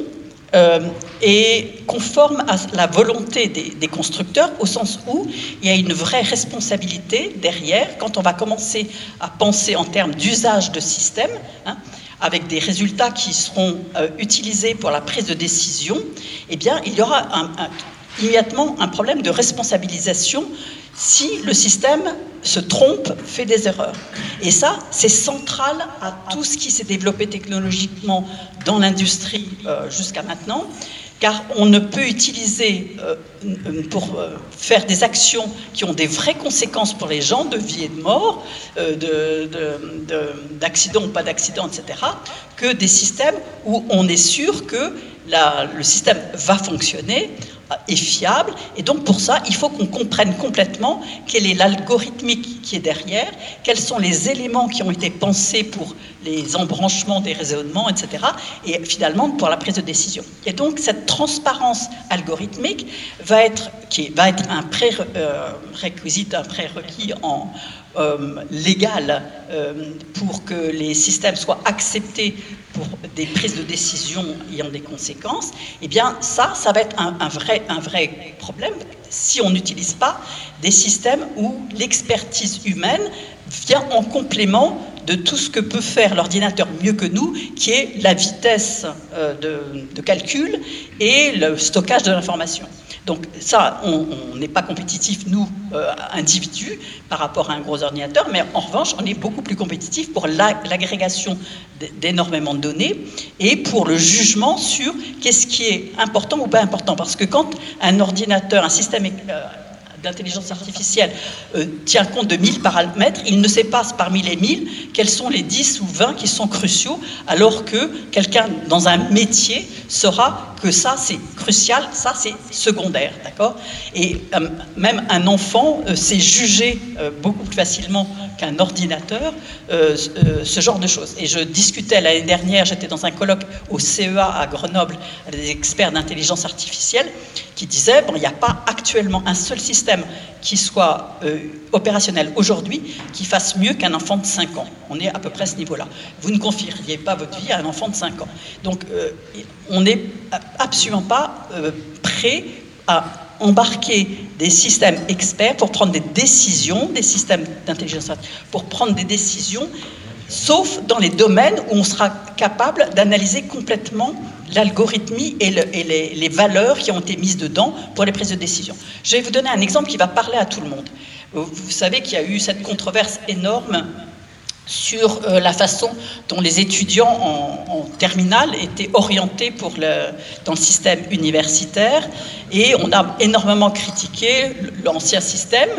euh, est conforme à la volonté des, constructeurs, au sens où il y a une vraie responsabilité derrière. Quand on va commencer à penser en termes d'usage de système, hein, avec des résultats qui seront euh, utilisés pour la prise de décision, eh bien, il y aura immédiatement un problème de responsabilisation si le système se trompe, fait des erreurs. Et ça, c'est central à tout ce qui s'est développé technologiquement dans l'industrie euh, jusqu'à maintenant, car on ne peut utiliser euh, pour euh, faire des actions qui ont des vraies conséquences pour les gens, de vie et de mort, d'accident ou pas d'accident, etc., que des systèmes où on est sûr que le système va fonctionner est fiable. Et donc pour ça, il faut qu'on comprenne complètement quel est l'algorithmique qui est derrière, quels sont les éléments qui ont été pensés pour les embranchements des raisonnements, etc. Et finalement pour la prise de décision. Et donc cette transparence algorithmique va être, qui va être un prérequis, un prérequis en, euh, légal euh, pour que les systèmes soient acceptés pour des prises de décision ayant des conséquences, eh bien ça, ça va être un, vrai, un vrai problème si on n'utilise pas des systèmes où l'expertise humaine vient en complément de tout ce que peut faire l'ordinateur mieux que nous, qui est la vitesse euh, de, calcul et le stockage de l'information. Donc ça, on n'est pas compétitif, nous, euh, individus, par rapport à un gros ordinateur, mais en revanche, on est beaucoup plus compétitif pour l'agrégation d'énormément de données et pour le jugement sur qu'est-ce qui est important ou pas important. Parce que quand un ordinateur, un système... Euh, d'intelligence artificielle euh, tient compte de 1000 paramètres, il ne sait pas parmi les 1000 quels sont les 10 ou 20 qui sont cruciaux, alors que quelqu'un dans un métier saura que ça c'est crucial, ça c'est secondaire, d'accord? Et euh, même un enfant euh, sait juger beaucoup plus facilement qu'un ordinateur ce genre de choses. Et je discutais l'année dernière, j'étais dans un colloque au CEA à Grenoble, des experts d'intelligence artificielle, qui disaient, bon, il n'y a pas actuellement un seul système qui soit euh, opérationnel aujourd'hui qui fasse mieux qu'un enfant de 5 ans. On est à peu près à ce niveau-là. Vous ne confieriez pas votre vie à un enfant de 5 ans. Donc euh, on n'est absolument pas euh, prêt à embarquer des systèmes experts pour prendre des décisions, des systèmes d'intelligence artificielle, pour prendre des décisions, sauf dans les domaines où on sera capable d'analyser complètement l'algorithmie et, les, valeurs qui ont été mises dedans pour les prises de décision. Je vais vous donner un exemple qui va parler à tout le monde. Vous savez qu'il y a eu cette controverse énorme sur euh, la façon dont les étudiants en, terminale étaient orientés dans le système universitaire et on a énormément critiqué l'ancien système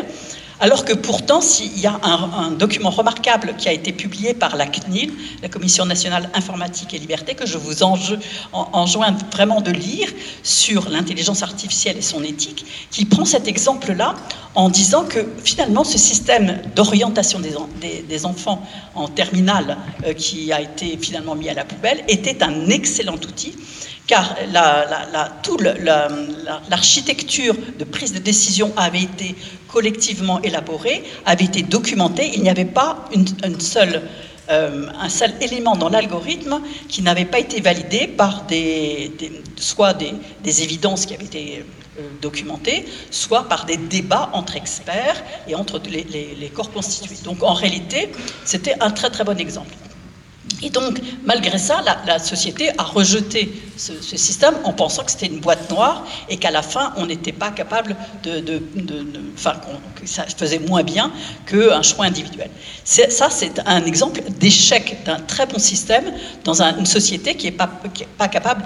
alors que pourtant, s'il y a un, document remarquable qui a été publié par la CNIL, la Commission nationale informatique et liberté, que je vous enjoins vraiment de lire sur l'intelligence artificielle et son éthique, qui prend cet exemple-là en disant que finalement ce système d'orientation des, enfants en terminale euh, qui a été finalement mis à la poubelle était un excellent outil car toute l'architecture de prise de décision avait été collectivement élaborée, avait été documentée. Il n'y avait pas une, seule, euh, un seul élément dans l'algorithme qui n'avait pas été validé par des, soit des, évidences qui avaient été euh, documentées, soit par des débats entre experts et entre les corps constitués. Donc en réalité, c'était un très très bon exemple. Et donc, malgré ça, la, société a rejeté ce, système en pensant que c'était une boîte noire et qu'à la fin, on n'était pas capable de. enfin, que ça faisait moins bien qu'un choix individuel. Ça, c'est un exemple d'échec d'un très bon système dans une société qui n'est pas, capable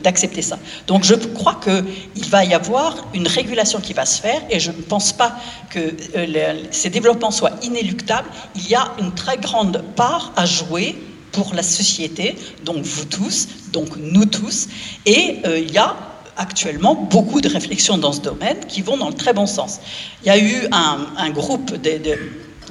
d'accepter ça. Donc, je crois qu'il va y avoir une régulation qui va se faire et je ne pense pas que euh, ces développements soient inéluctables. Il y a une très grande part à jouer pour la société, donc vous tous, donc nous tous. Et euh, il y a actuellement beaucoup de réflexions dans ce domaine qui vont dans le très bon sens. Il y a eu un, groupe de,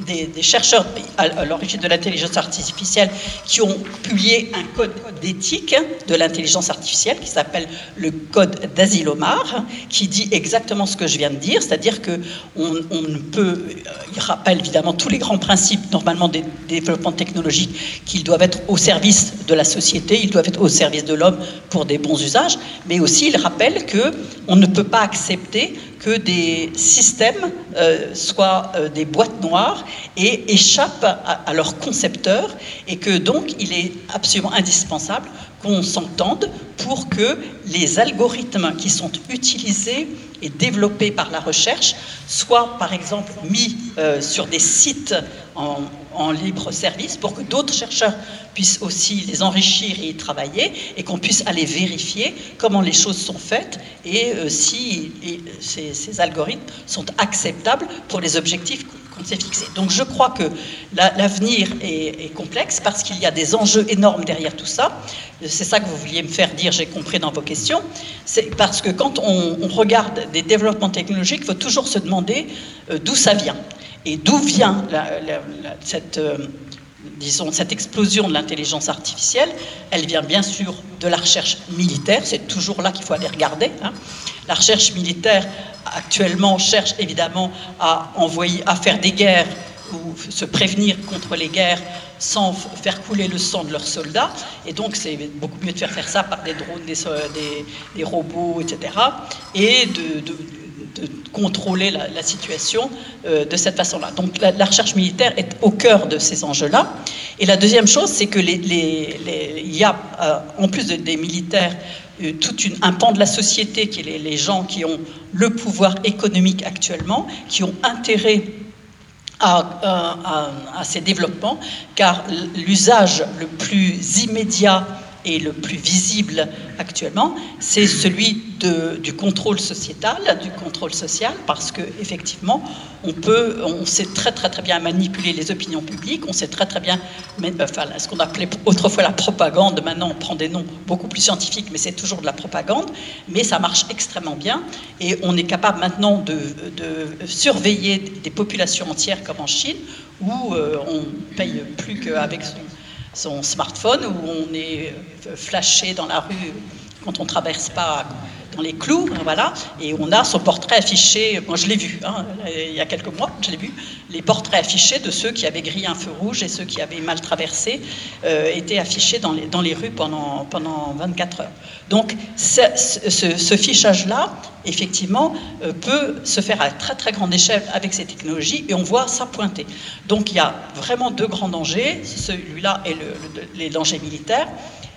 des, chercheurs à, l'origine de l'intelligence artificielle qui ont publié un code d'éthique de l'intelligence artificielle qui s'appelle le code d'Asilomar, qui dit exactement ce que je viens de dire, c'est-à-dire que on, ne peut, euh, il rappelle évidemment tous les grands principes normalement des, développements technologiques qu'ils doivent être au service de la société, ils doivent être au service de l'homme pour des bons usages, mais aussi il rappelle que on ne peut pas accepter que des systèmes euh, soient euh, des boîtes noires et échappent à, leurs concepteurs et que donc il est absolument indispensable qu'on s'entende pour que les algorithmes qui sont utilisés et développés par la recherche soient par exemple mis euh, sur des sites en, libre service pour que d'autres chercheurs puissent aussi les enrichir et y travailler et qu'on puisse aller vérifier comment les choses sont faites et euh, si ces, algorithmes sont acceptables pour les objectifs s'est fixés. Donc je crois que l'avenir est, complexe parce qu'il y a des enjeux énormes derrière tout ça. C'est ça que vous vouliez me faire dire, j'ai compris dans vos questions. C'est parce que quand on, regarde des développements technologiques, il faut toujours se demander euh, d'où ça vient. Et d'où vient cette, euh, disons, cette explosion de l'intelligence artificielle Elle vient bien sûr de la recherche militaire, c'est toujours là qu'il faut aller regarder. Hein. La recherche militaire actuellement cherche évidemment à envoyer, à faire des guerres ou se prévenir contre les guerres sans faire couler le sang de leurs soldats. Et donc, c'est beaucoup mieux de faire faire ça par des drones, des, des, robots, etc. Et de de contrôler la, situation euh, de cette façon-là. Donc la, recherche militaire est au cœur de ces enjeux-là. Et la deuxième chose, c'est que les, il y a, euh, en plus des militaires, euh, tout un pan de la société qui est les, gens qui ont le pouvoir économique actuellement, qui ont intérêt à, à ces développements, car l'usage le plus immédiat et le plus visible actuellement, c'est celui du contrôle sociétal, du contrôle social, parce que effectivement, on peut, on sait très très très bien manipuler les opinions publiques, on sait très très bien, ce qu'on appelait autrefois la propagande, maintenant on prend des noms beaucoup plus scientifiques, mais c'est toujours de la propagande, mais ça marche extrêmement bien, et on est capable maintenant de, de surveiller des populations entières comme en Chine, où euh, on paye plus qu'avec son son smartphone où on est euh, flashé dans la rue quand on traverse pas les clous, hein, voilà, et on a son portrait affiché, moi je l'ai vu, hein, il y a quelques mois, je l'ai vu, les portraits affichés de ceux qui avaient grillé un feu rouge et ceux qui avaient mal traversé euh, étaient affichés dans les, dans les rues pendant, pendant 24 heures. Donc ce, fichage-là, effectivement, euh, peut se faire à très très grande échelle avec ces technologies et on voit ça pointer. Donc il y a vraiment deux grands dangers, celui-là et les dangers militaires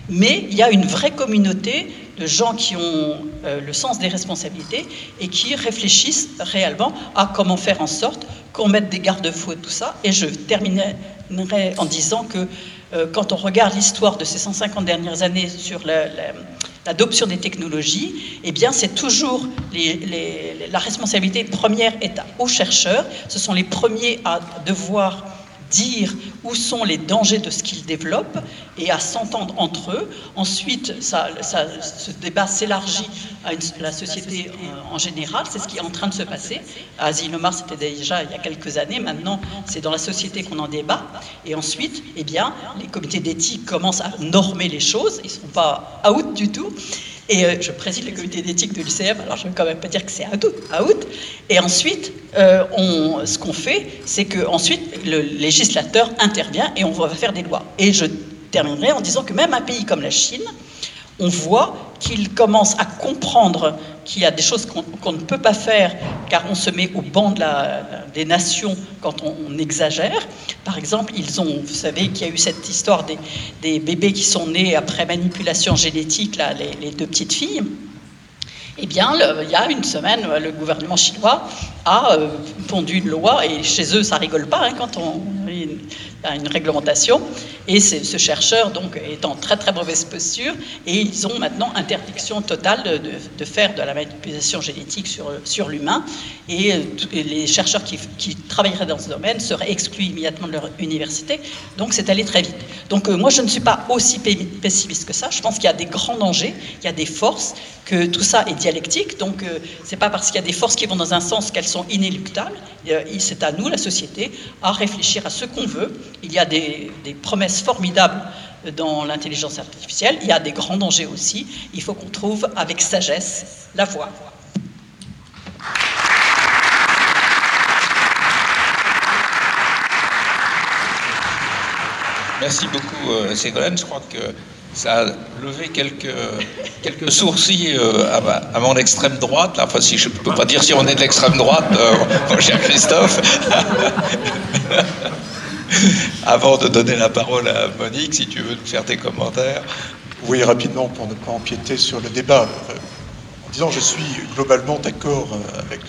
mais il y a une vraie communauté de gens qui ont euh, le sens des responsabilités et qui réfléchissent réellement à comment faire en sorte qu'on mette des garde-fous et tout ça. Et je terminerai en disant que euh, quand on regarde l'histoire de ces 150 dernières années sur l'adoption des technologies, eh bien, c'est toujours la responsabilité première est aux chercheurs. Ce sont les premiers à devoir dire où sont les dangers de ce qu'ils développent et à s'entendre entre eux. Ensuite, ça, ce débat s'élargit à, la société en, général. C'est ce qui est en train de se passer. À Asinomar, c'était déjà il y a quelques années. Maintenant, c'est dans la société qu'on en débat. Et ensuite, eh bien, les comités d'éthique commencent à normer les choses. Ils ne sont pas out du tout. Et euh, je préside le comité d'éthique de l'UCM, alors je ne veux quand même pas dire que c'est out. Et ensuite, euh, ce qu'on fait, c'est que ensuite le législateur intervient et on va faire des lois. Et je terminerai en disant que même un pays comme la Chine, on voit qu'il commence à comprendre qu'il y a des choses qu'on ne peut pas faire car on se met au banc des nations quand on, exagère. Par exemple, ils ont, vous savez qu'il y a eu cette histoire des, bébés qui sont nés après manipulation génétique, là, les, deux petites filles. Eh bien, il y a une semaine, le gouvernement chinois a euh, pondu une loi, et chez eux, ça rigole pas hein, quand on à une réglementation. Et ce chercheur donc est en très très mauvaise posture et ils ont maintenant interdiction totale de, faire de la manipulation génétique sur, sur l'humain. Et, les chercheurs qui, travailleraient dans ce domaine seraient exclus immédiatement de leur université. Donc c'est allé très vite. Donc moi je ne suis pas aussi pessimiste que ça. Je pense qu'il y a des grands dangers, il y a des forces, que tout ça est dialectique. Donc c'est pas parce qu'il y a des forces qui vont dans un sens qu'elles sont inéluctables. C'est à nous, la société, à réfléchir à ce qu'on veut. Il y a des, promesses formidables dans l'intelligence artificielle. Il y a des grands dangers aussi. Il faut qu'on trouve avec sagesse la voie. Merci beaucoup, euh, Ségolène. Je crois que ça a levé quelques, quelques sourcils euh, à, mon extrême droite. Enfin, si je ne peux pas dire si on est de l'extrême droite, euh, [LAUGHS] mon cher Christophe. [LAUGHS] [LAUGHS] Avant de donner la parole à Monique, si tu veux nous faire tes commentaires. Oui, rapidement, pour ne pas empiéter sur le débat. En disant, je suis globalement d'accord avec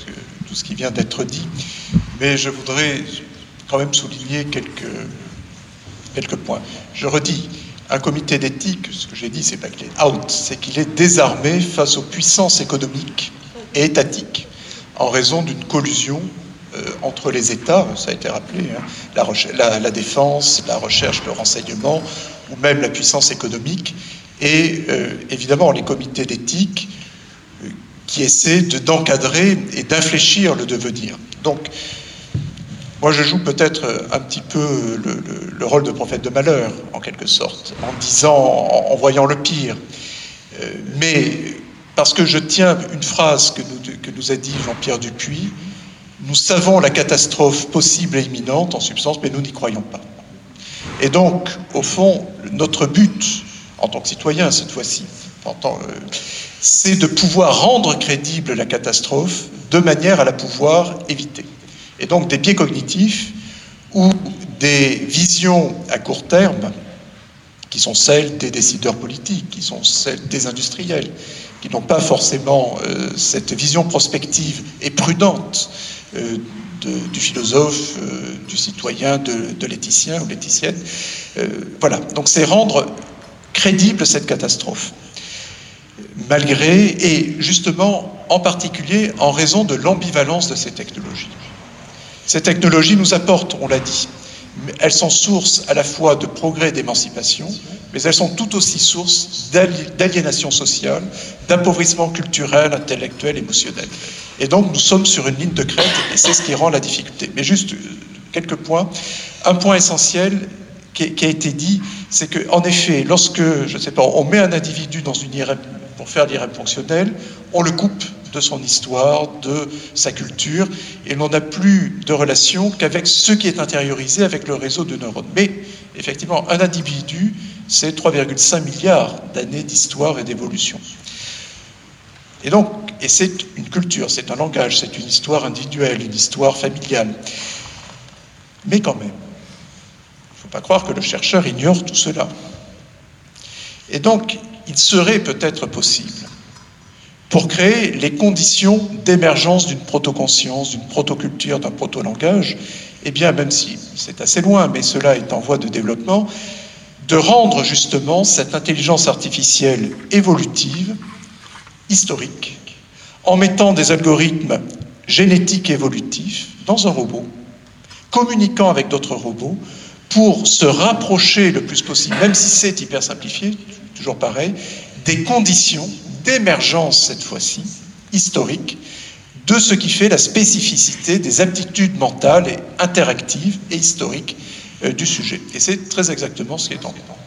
tout ce qui vient d'être dit, mais je voudrais quand même souligner quelques, quelques points. Je redis, un comité d'éthique, ce que j'ai dit, c'est pas qu'il est out, c'est qu'il est désarmé face aux puissances économiques et étatiques en raison d'une collusion euh, entre les États, ça a été rappelé, hein, la, défense, la recherche, le renseignement, ou même la puissance économique, et euh, évidemment les comités d'éthique euh, qui essaient d'encadrer et d'infléchir le devenir. Donc, moi, je joue peut-être un petit peu le, rôle de prophète de malheur, en quelque sorte, en disant, en, voyant le pire. Euh, mais parce que je tiens une phrase que nous, que nous a dit Jean-Pierre Dupuis, nous savons la catastrophe possible et imminente en substance, mais nous n'y croyons pas. Et donc, au fond, notre but, en tant que citoyen cette fois-ci, euh, c'est de pouvoir rendre crédible la catastrophe de manière à la pouvoir éviter et donc des biais cognitifs ou des visions à court terme qui sont celles des décideurs politiques, qui sont celles des industriels, qui n'ont pas forcément euh, cette vision prospective et prudente euh, du philosophe, euh, du citoyen, de, de ou l'éthicienne. voilà, donc c'est rendre crédible cette catastrophe, malgré, et justement en particulier en raison de l'ambivalence de ces technologies. Ces technologies nous apportent, on l'a dit, elles sont source à la fois de progrès et d'émancipation, mais elles sont tout aussi source d'aliénation sociale, d'appauvrissement culturel, intellectuel, émotionnel. Et donc nous sommes sur une ligne de crête et c'est ce qui rend la difficulté. Mais juste euh, quelques points. Un point essentiel qui, a été dit, c'est qu'en effet, lorsque, je sais pas, on met un individu dans une IRM pour faire l'IRM fonctionnel, on le coupe de son histoire, de sa culture, et l'on n'a plus de relation qu'avec ce qui est intériorisé avec le réseau de neurones. Mais effectivement, un individu, c'est 3,5 milliards d'années d'histoire et d'évolution. Et donc, et c'est une culture, c'est un langage, c'est une histoire individuelle, une histoire familiale. Mais quand même, il ne faut pas croire que le chercheur ignore tout cela. Et donc, il serait peut-être possible pour créer les conditions d'émergence d'une protoconscience, d'une protoculture, d'un proto-langage, et eh bien, même si c'est assez loin, mais cela est en voie de développement, de rendre justement cette intelligence artificielle évolutive, historique, en mettant des algorithmes génétiques évolutifs dans un robot, communiquant avec d'autres robots, pour se rapprocher le plus possible, même si c'est hyper simplifié, toujours pareil, des conditions d'émergence, cette fois-ci, historique, de ce qui fait la spécificité des aptitudes mentales et interactives et historiques euh, du sujet. Et c'est très exactement ce qui est en cours.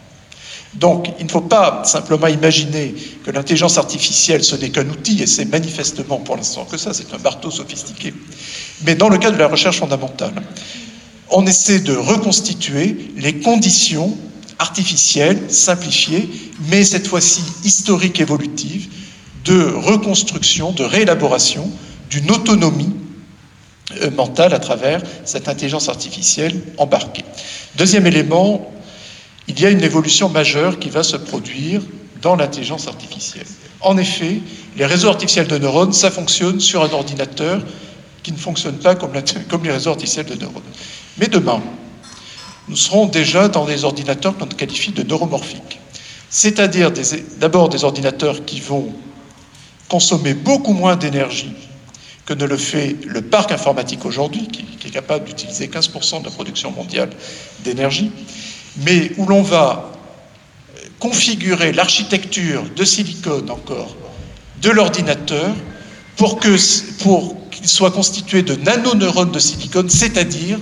Donc, il ne faut pas simplement imaginer que l'intelligence artificielle, ce n'est qu'un outil, et c'est manifestement pour l'instant que ça, c'est un marteau sophistiqué. Mais dans le cas de la recherche fondamentale, on essaie de reconstituer les conditions artificielle, simplifiée, mais cette fois-ci historique évolutive, de reconstruction, de réélaboration d'une autonomie euh, mentale à travers cette intelligence artificielle embarquée. Deuxième élément, il y a une évolution majeure qui va se produire dans l'intelligence artificielle. En effet, les réseaux artificiels de neurones, ça fonctionne sur un ordinateur qui ne fonctionne pas comme, [LAUGHS] comme les réseaux artificiels de neurones. Mais demain, nous serons déjà dans des ordinateurs qu'on qualifie de neuromorphiques. C'est-à-dire d'abord des ordinateurs qui vont consommer beaucoup moins d'énergie que ne le fait le parc informatique aujourd'hui, qui, est capable d'utiliser 15% de la production mondiale d'énergie, mais où l'on va configurer l'architecture de silicone encore de l'ordinateur pour qu'il soit constitué de nanoneurones de silicone, c'est-à-dire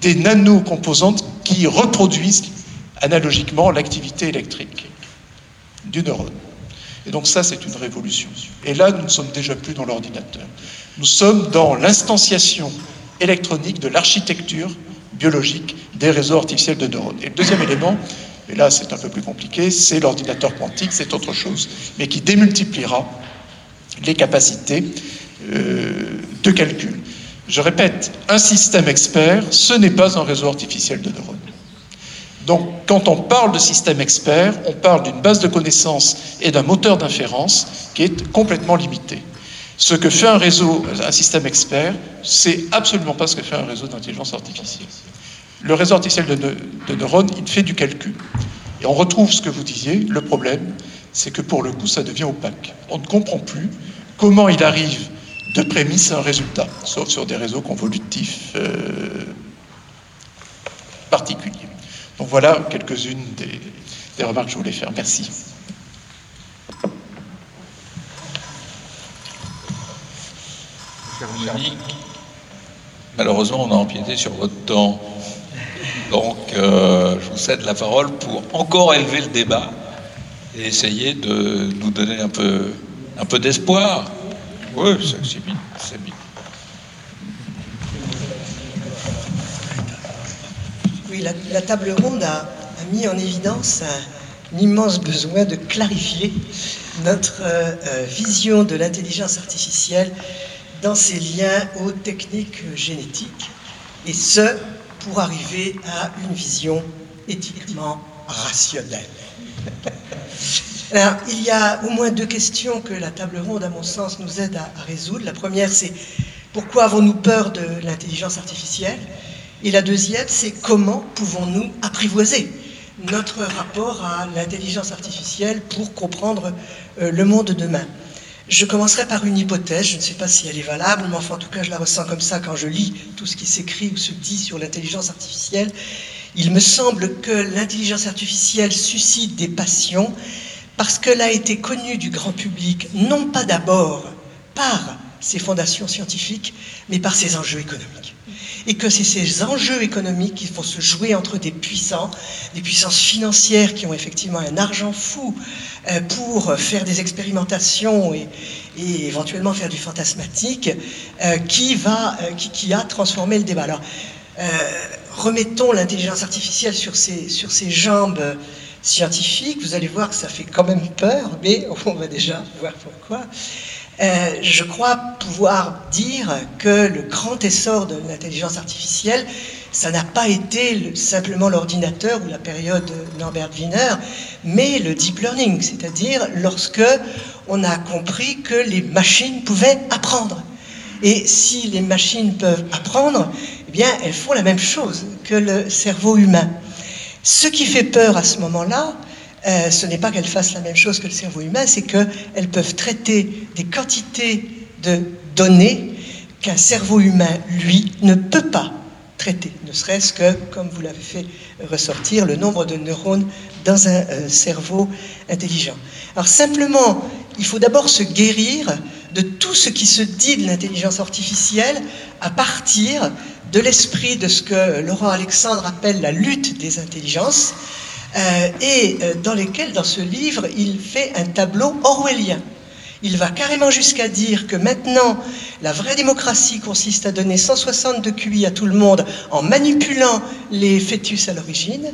des nanocomposantes qui reproduisent analogiquement l'activité électrique du neurone. Et donc ça, c'est une révolution. Et là, nous ne sommes déjà plus dans l'ordinateur. Nous sommes dans l'instanciation électronique de l'architecture biologique des réseaux artificiels de neurones. Et le deuxième élément, et là c'est un peu plus compliqué, c'est l'ordinateur quantique, c'est autre chose, mais qui démultipliera les capacités euh, de calcul. Je répète, un système expert, ce n'est pas un réseau artificiel de neurones. Donc, quand on parle de système expert, on parle d'une base de connaissances et d'un moteur d'inférence qui est complètement limité. Ce que fait un réseau, un système expert, c'est absolument pas ce que fait un réseau d'intelligence artificielle. Le réseau artificiel de, de, neurones, il fait du calcul. Et on retrouve ce que vous disiez, le problème, c'est que pour le coup, ça devient opaque. On ne comprend plus comment il arrive de prémisse à un résultat, sauf sur des réseaux convolutifs euh, particuliers. Donc voilà quelques-unes des, des remarques que je voulais faire. Merci. malheureusement, on a empiété sur votre temps. Donc, euh, je vous cède la parole pour encore élever le débat et essayer de nous donner un peu, un peu d'espoir. Oui, c'est bien. Oui, la, table ronde a, mis en évidence un, immense besoin de clarifier notre euh, vision de l'intelligence artificielle dans ses liens aux techniques génétiques, et ce, pour arriver à une vision éthiquement rationnelle. [LAUGHS] Alors, il y a au moins deux questions que la table ronde, à mon sens, nous aide à, résoudre. La première, c'est pourquoi avons-nous peur de l'intelligence artificielle? Et la deuxième, c'est comment pouvons-nous apprivoiser notre rapport à l'intelligence artificielle pour comprendre euh, le monde de demain? Je commencerai par une hypothèse, je ne sais pas si elle est valable, mais enfin en tout cas je la ressens comme ça quand je lis tout ce qui s'écrit ou se dit sur l'intelligence artificielle. Il me semble que l'intelligence artificielle suscite des passions parce qu'elle a été connue du grand public, non pas d'abord par ses fondations scientifiques, mais par ses enjeux économiques. Et que c'est ces enjeux économiques qui vont se jouer entre des puissants, des puissances financières qui ont effectivement un argent fou euh, pour faire des expérimentations et, éventuellement faire du fantasmatique, euh, qui, va, euh, qui, a transformé le débat. Alors, remettons l'intelligence artificielle sur ses, sur ses jambes scientifiques. Vous allez voir que ça fait quand même peur, mais [LAUGHS] on va déjà voir pourquoi. Euh, je crois pouvoir dire que le grand essor de l'intelligence artificielle, ça n'a pas été le, simplement l'ordinateur ou la période Norbert Wiener, mais le deep learning, c'est-à-dire lorsque on a compris que les machines pouvaient apprendre. Et si les machines peuvent apprendre, eh bien, elles font la même chose que le cerveau humain. Ce qui fait peur à ce moment-là, euh, ce n'est pas qu'elles fassent la même chose que le cerveau humain, c'est qu'elles peuvent traiter des quantités de données qu'un cerveau humain, lui, ne peut pas traiter, ne serait-ce que, comme vous l'avez fait ressortir, le nombre de neurones dans un euh, cerveau intelligent. Alors simplement, il faut d'abord se guérir de tout ce qui se dit de l'intelligence artificielle à partir de l'esprit de ce que Laurent Alexandre appelle la lutte des intelligences, euh, et euh, dans lesquels, dans ce livre, il fait un tableau orwellien. Il va carrément jusqu'à dire que maintenant, la vraie démocratie consiste à donner 160 de QI à tout le monde en manipulant les fœtus à l'origine,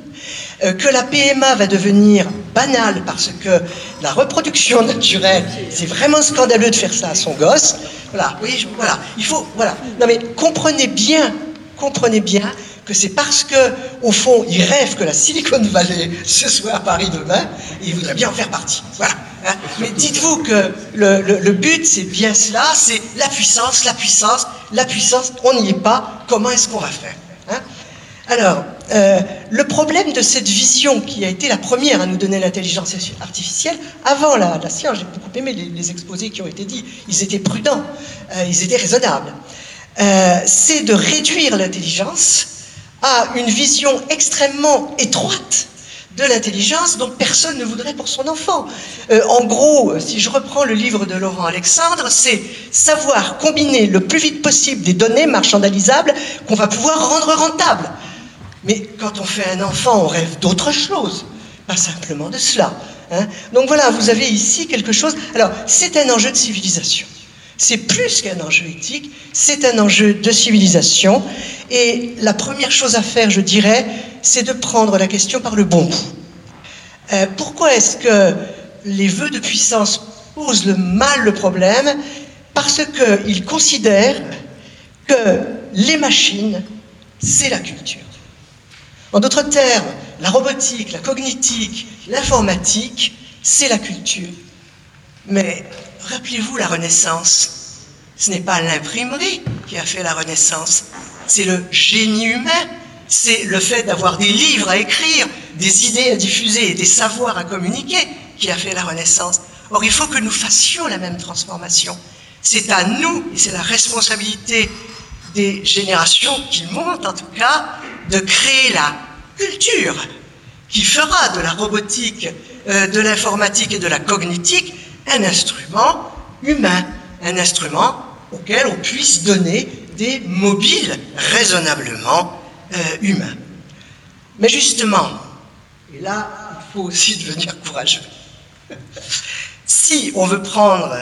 euh, que la PMA va devenir banale parce que la reproduction [LAUGHS] naturelle, c'est vraiment scandaleux de faire ça à son gosse. Voilà, oui, voilà, il faut, voilà. Non mais comprenez bien, comprenez bien que c'est parce que, au fond, il rêve que la Silicon Valley [LAUGHS] ce soit à Paris demain, et il voudrait bien en faire partie. Voilà. Hein Mais dites-vous que le, le, le but, c'est bien cela, c'est la puissance, la puissance, la puissance, on n'y est pas, comment est-ce qu'on va faire hein Alors, euh, le problème de cette vision qui a été la première à nous donner l'intelligence artificielle, avant la, la science, j'ai beaucoup aimé les, les, exposés qui ont été dits, ils étaient prudents, euh, ils étaient raisonnables, euh, c'est de réduire l'intelligence à une vision extrêmement étroite de l'intelligence dont personne ne voudrait pour son enfant. Euh, en gros, si je reprends le livre de Laurent Alexandre, c'est savoir combiner le plus vite possible des données marchandalisables qu'on va pouvoir rendre rentables. Mais quand on fait un enfant, on rêve d'autre chose, pas simplement de cela. Hein. Donc voilà, vous avez ici quelque chose. Alors, c'est un enjeu de civilisation. C'est plus qu'un enjeu éthique, c'est un enjeu de civilisation. Et la première chose à faire, je dirais, c'est de prendre la question par le bon bout. Euh, pourquoi est-ce que les vœux de puissance posent le mal le problème? Parce qu'ils considèrent que les machines, c'est la culture. En d'autres termes, la robotique, la cognitique, l'informatique, c'est la culture. Mais rappelez-vous la Renaissance. Ce n'est pas l'imprimerie qui a fait la Renaissance, c'est le génie humain, c'est le fait d'avoir des livres à écrire, des idées à diffuser, des savoirs à communiquer qui a fait la Renaissance. Or, il faut que nous fassions la même transformation. C'est à nous, et c'est la responsabilité des générations qui montent en tout cas, de créer la culture qui fera de la robotique, euh, de l'informatique et de la cognitique un instrument humain, un instrument auquel on puisse donner des mobiles raisonnablement euh, humains. Mais justement, et là, il faut aussi [LAUGHS] devenir courageux. si on veut prendre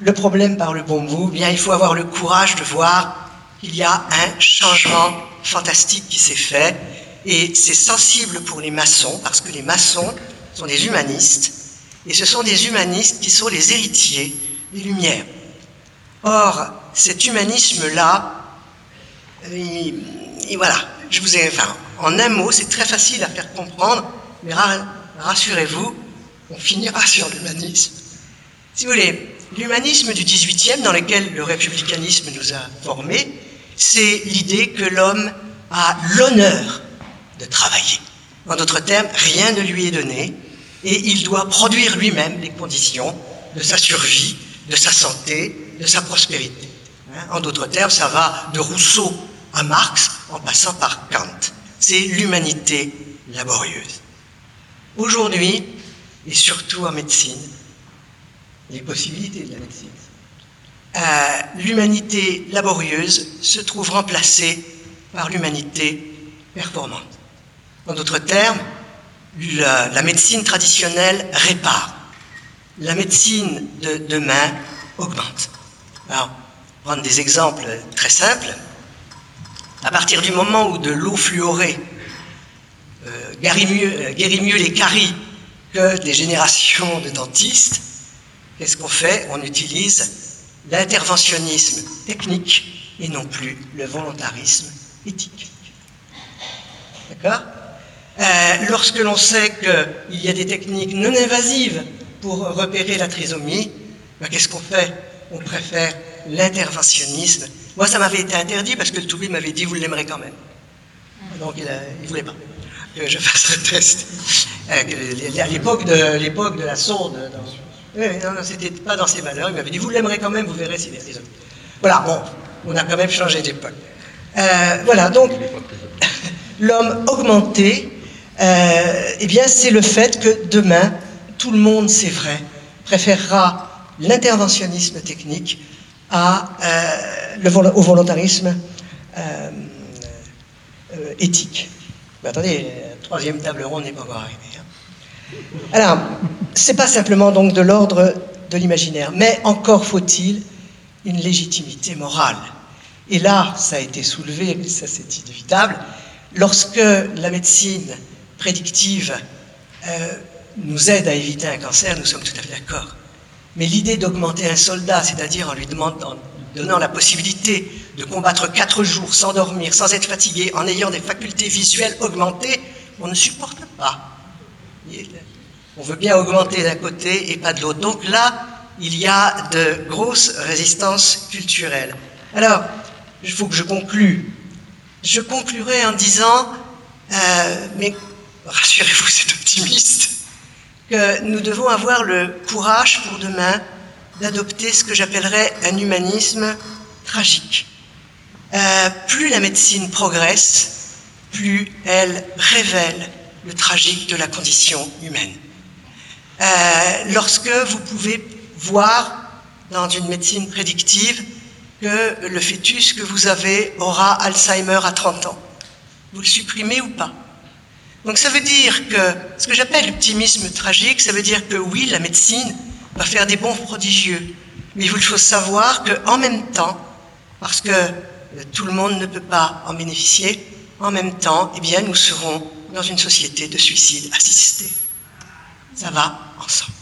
le problème par le bon bout, bien il faut avoir le courage de voir qu'il y a un changement fantastique qui s'est fait et c'est sensible pour les maçons parce que les maçons sont des humanistes et ce sont des humanistes qui sont les héritiers des Lumières. Or, cet humanisme-là, et, voilà, je vous ai, enfin, en un mot, c'est très facile à faire comprendre, mais rassurez-vous, on finira sur l'humanisme. Si vous voulez, l'humanisme du 18e, dans lequel le républicanisme nous a formés, c'est l'idée que l'homme a l'honneur de travailler. En d'autres termes, rien ne lui est donné et il doit produire lui-même les conditions de sa survie, de sa santé, de sa prospérité. Hein, en d'autres termes, ça va de Rousseau à Marx en passant par Kant. C'est l'humanité laborieuse. Aujourd'hui, et surtout en médecine, les possibilités de la médecine, euh, l'humanité laborieuse se trouve remplacée par l'humanité performante. En d'autres termes, la, médecine traditionnelle répare. La médecine de demain augmente. Alors, prendre des exemples très simples. À partir du moment où de l'eau fluorée euh, mieux, euh, guérit mieux les caries que des générations de dentistes, qu'est-ce qu'on fait? On utilise l'interventionnisme technique et non plus le volontarisme éthique. D'accord? Euh, Lorsque l'on sait qu'il y a des techniques non invasives pour repérer la trisomie, ben, qu'est-ce qu'on fait? On préfère l'interventionnisme. Moi, ça m'avait été interdit parce que le Toubi m'avait dit vous l'aimerez quand même. Donc il ne voulait pas que je fasse le test. Euh, à l'époque de, l'époque de la sourde, non, non, c'était pas dans ses valeurs. Il m'avait dit vous l'aimerez quand même, vous verrez s'il est trisomie. Voilà, bon, on a quand même changé d'époque. Euh, voilà, donc [LAUGHS] l'homme augmenté, euh, eh bien, c'est le fait que demain, tout le monde, c'est vrai, préférera l'interventionnisme technique euh, au volontarisme euh, euh, éthique. Mais attendez, la troisième table ronde n'est pas encore arrivée. Hein. Alors, c'est pas simplement donc de l'ordre de l'imaginaire, mais encore faut-il une légitimité morale. Et là, ça a été soulevé, ça c'est inévitable, lorsque la médecine prédictive euh, nous aide à éviter un cancer, nous sommes tout à fait d'accord. Mais l'idée d'augmenter un soldat, c'est-à-dire en lui demandant, donnant la possibilité de combattre quatre jours sans dormir, sans être fatigué, en ayant des facultés visuelles augmentées, on ne supporte pas. On veut bien augmenter d'un côté et pas de l'autre. Donc là, il y a de grosses résistances culturelles. Alors, il faut que je conclue. Je conclurai en disant, Euh, mais rassurez-vous, c'est optimiste, que nous devons avoir le courage pour demain d'adopter ce que j'appellerais un humanisme tragique. Euh, plus la médecine progresse, plus elle révèle le tragique de la condition humaine. Euh, lorsque vous pouvez voir dans une médecine prédictive que le fœtus que vous avez aura Alzheimer à 30 ans, vous le supprimez ou pas? Donc ça veut dire que ce que j'appelle l'optimisme tragique, ça veut dire que oui, la médecine va faire des bons prodigieux, mais il faut savoir qu'en même temps, parce que tout le monde ne peut pas en bénéficier, en même temps, eh bien, nous serons dans une société de suicide assisté. Ça va ensemble.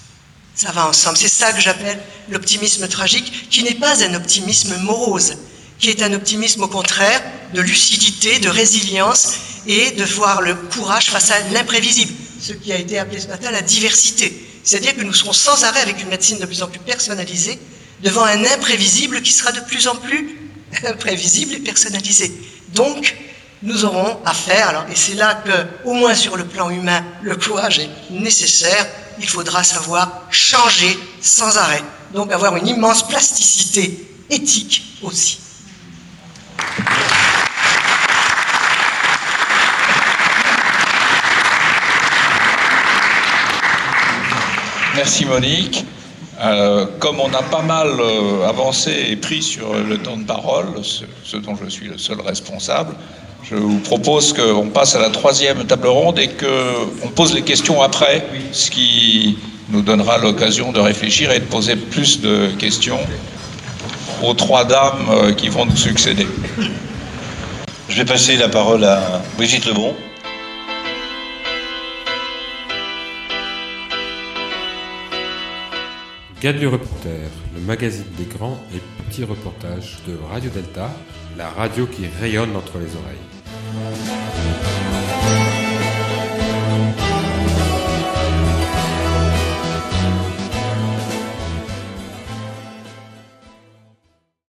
Ça va ensemble. C'est ça que j'appelle l'optimisme tragique, qui n'est pas un optimisme morose, qui est un optimisme au contraire de lucidité, de résilience et de voir le courage face à l'imprévisible, ce qui a été appelé ce matin la diversité. C'est-à-dire que nous serons sans arrêt avec une médecine de plus en plus personnalisée devant un imprévisible qui sera de plus en plus [LAUGHS] imprévisible et personnalisé. Donc, nous aurons à faire, alors, et c'est là que, au moins sur le plan humain, le courage est nécessaire, il faudra savoir changer sans arrêt. Donc avoir une immense plasticité éthique aussi. Merci Monique. Euh, comme on a pas mal euh, avancé et pris sur le temps de parole, ce, dont je suis le seul responsable, je vous propose qu'on passe à la troisième table ronde et qu'on pose les questions après, ce qui nous donnera l'occasion de réfléchir et de poser plus de questions aux trois dames euh, qui vont nous succéder. Je vais passer la parole à Brigitte Lebon. Gadlu Reporter, le magazine des grands et petits reportages de Radio Delta, la radio qui rayonne entre les oreilles.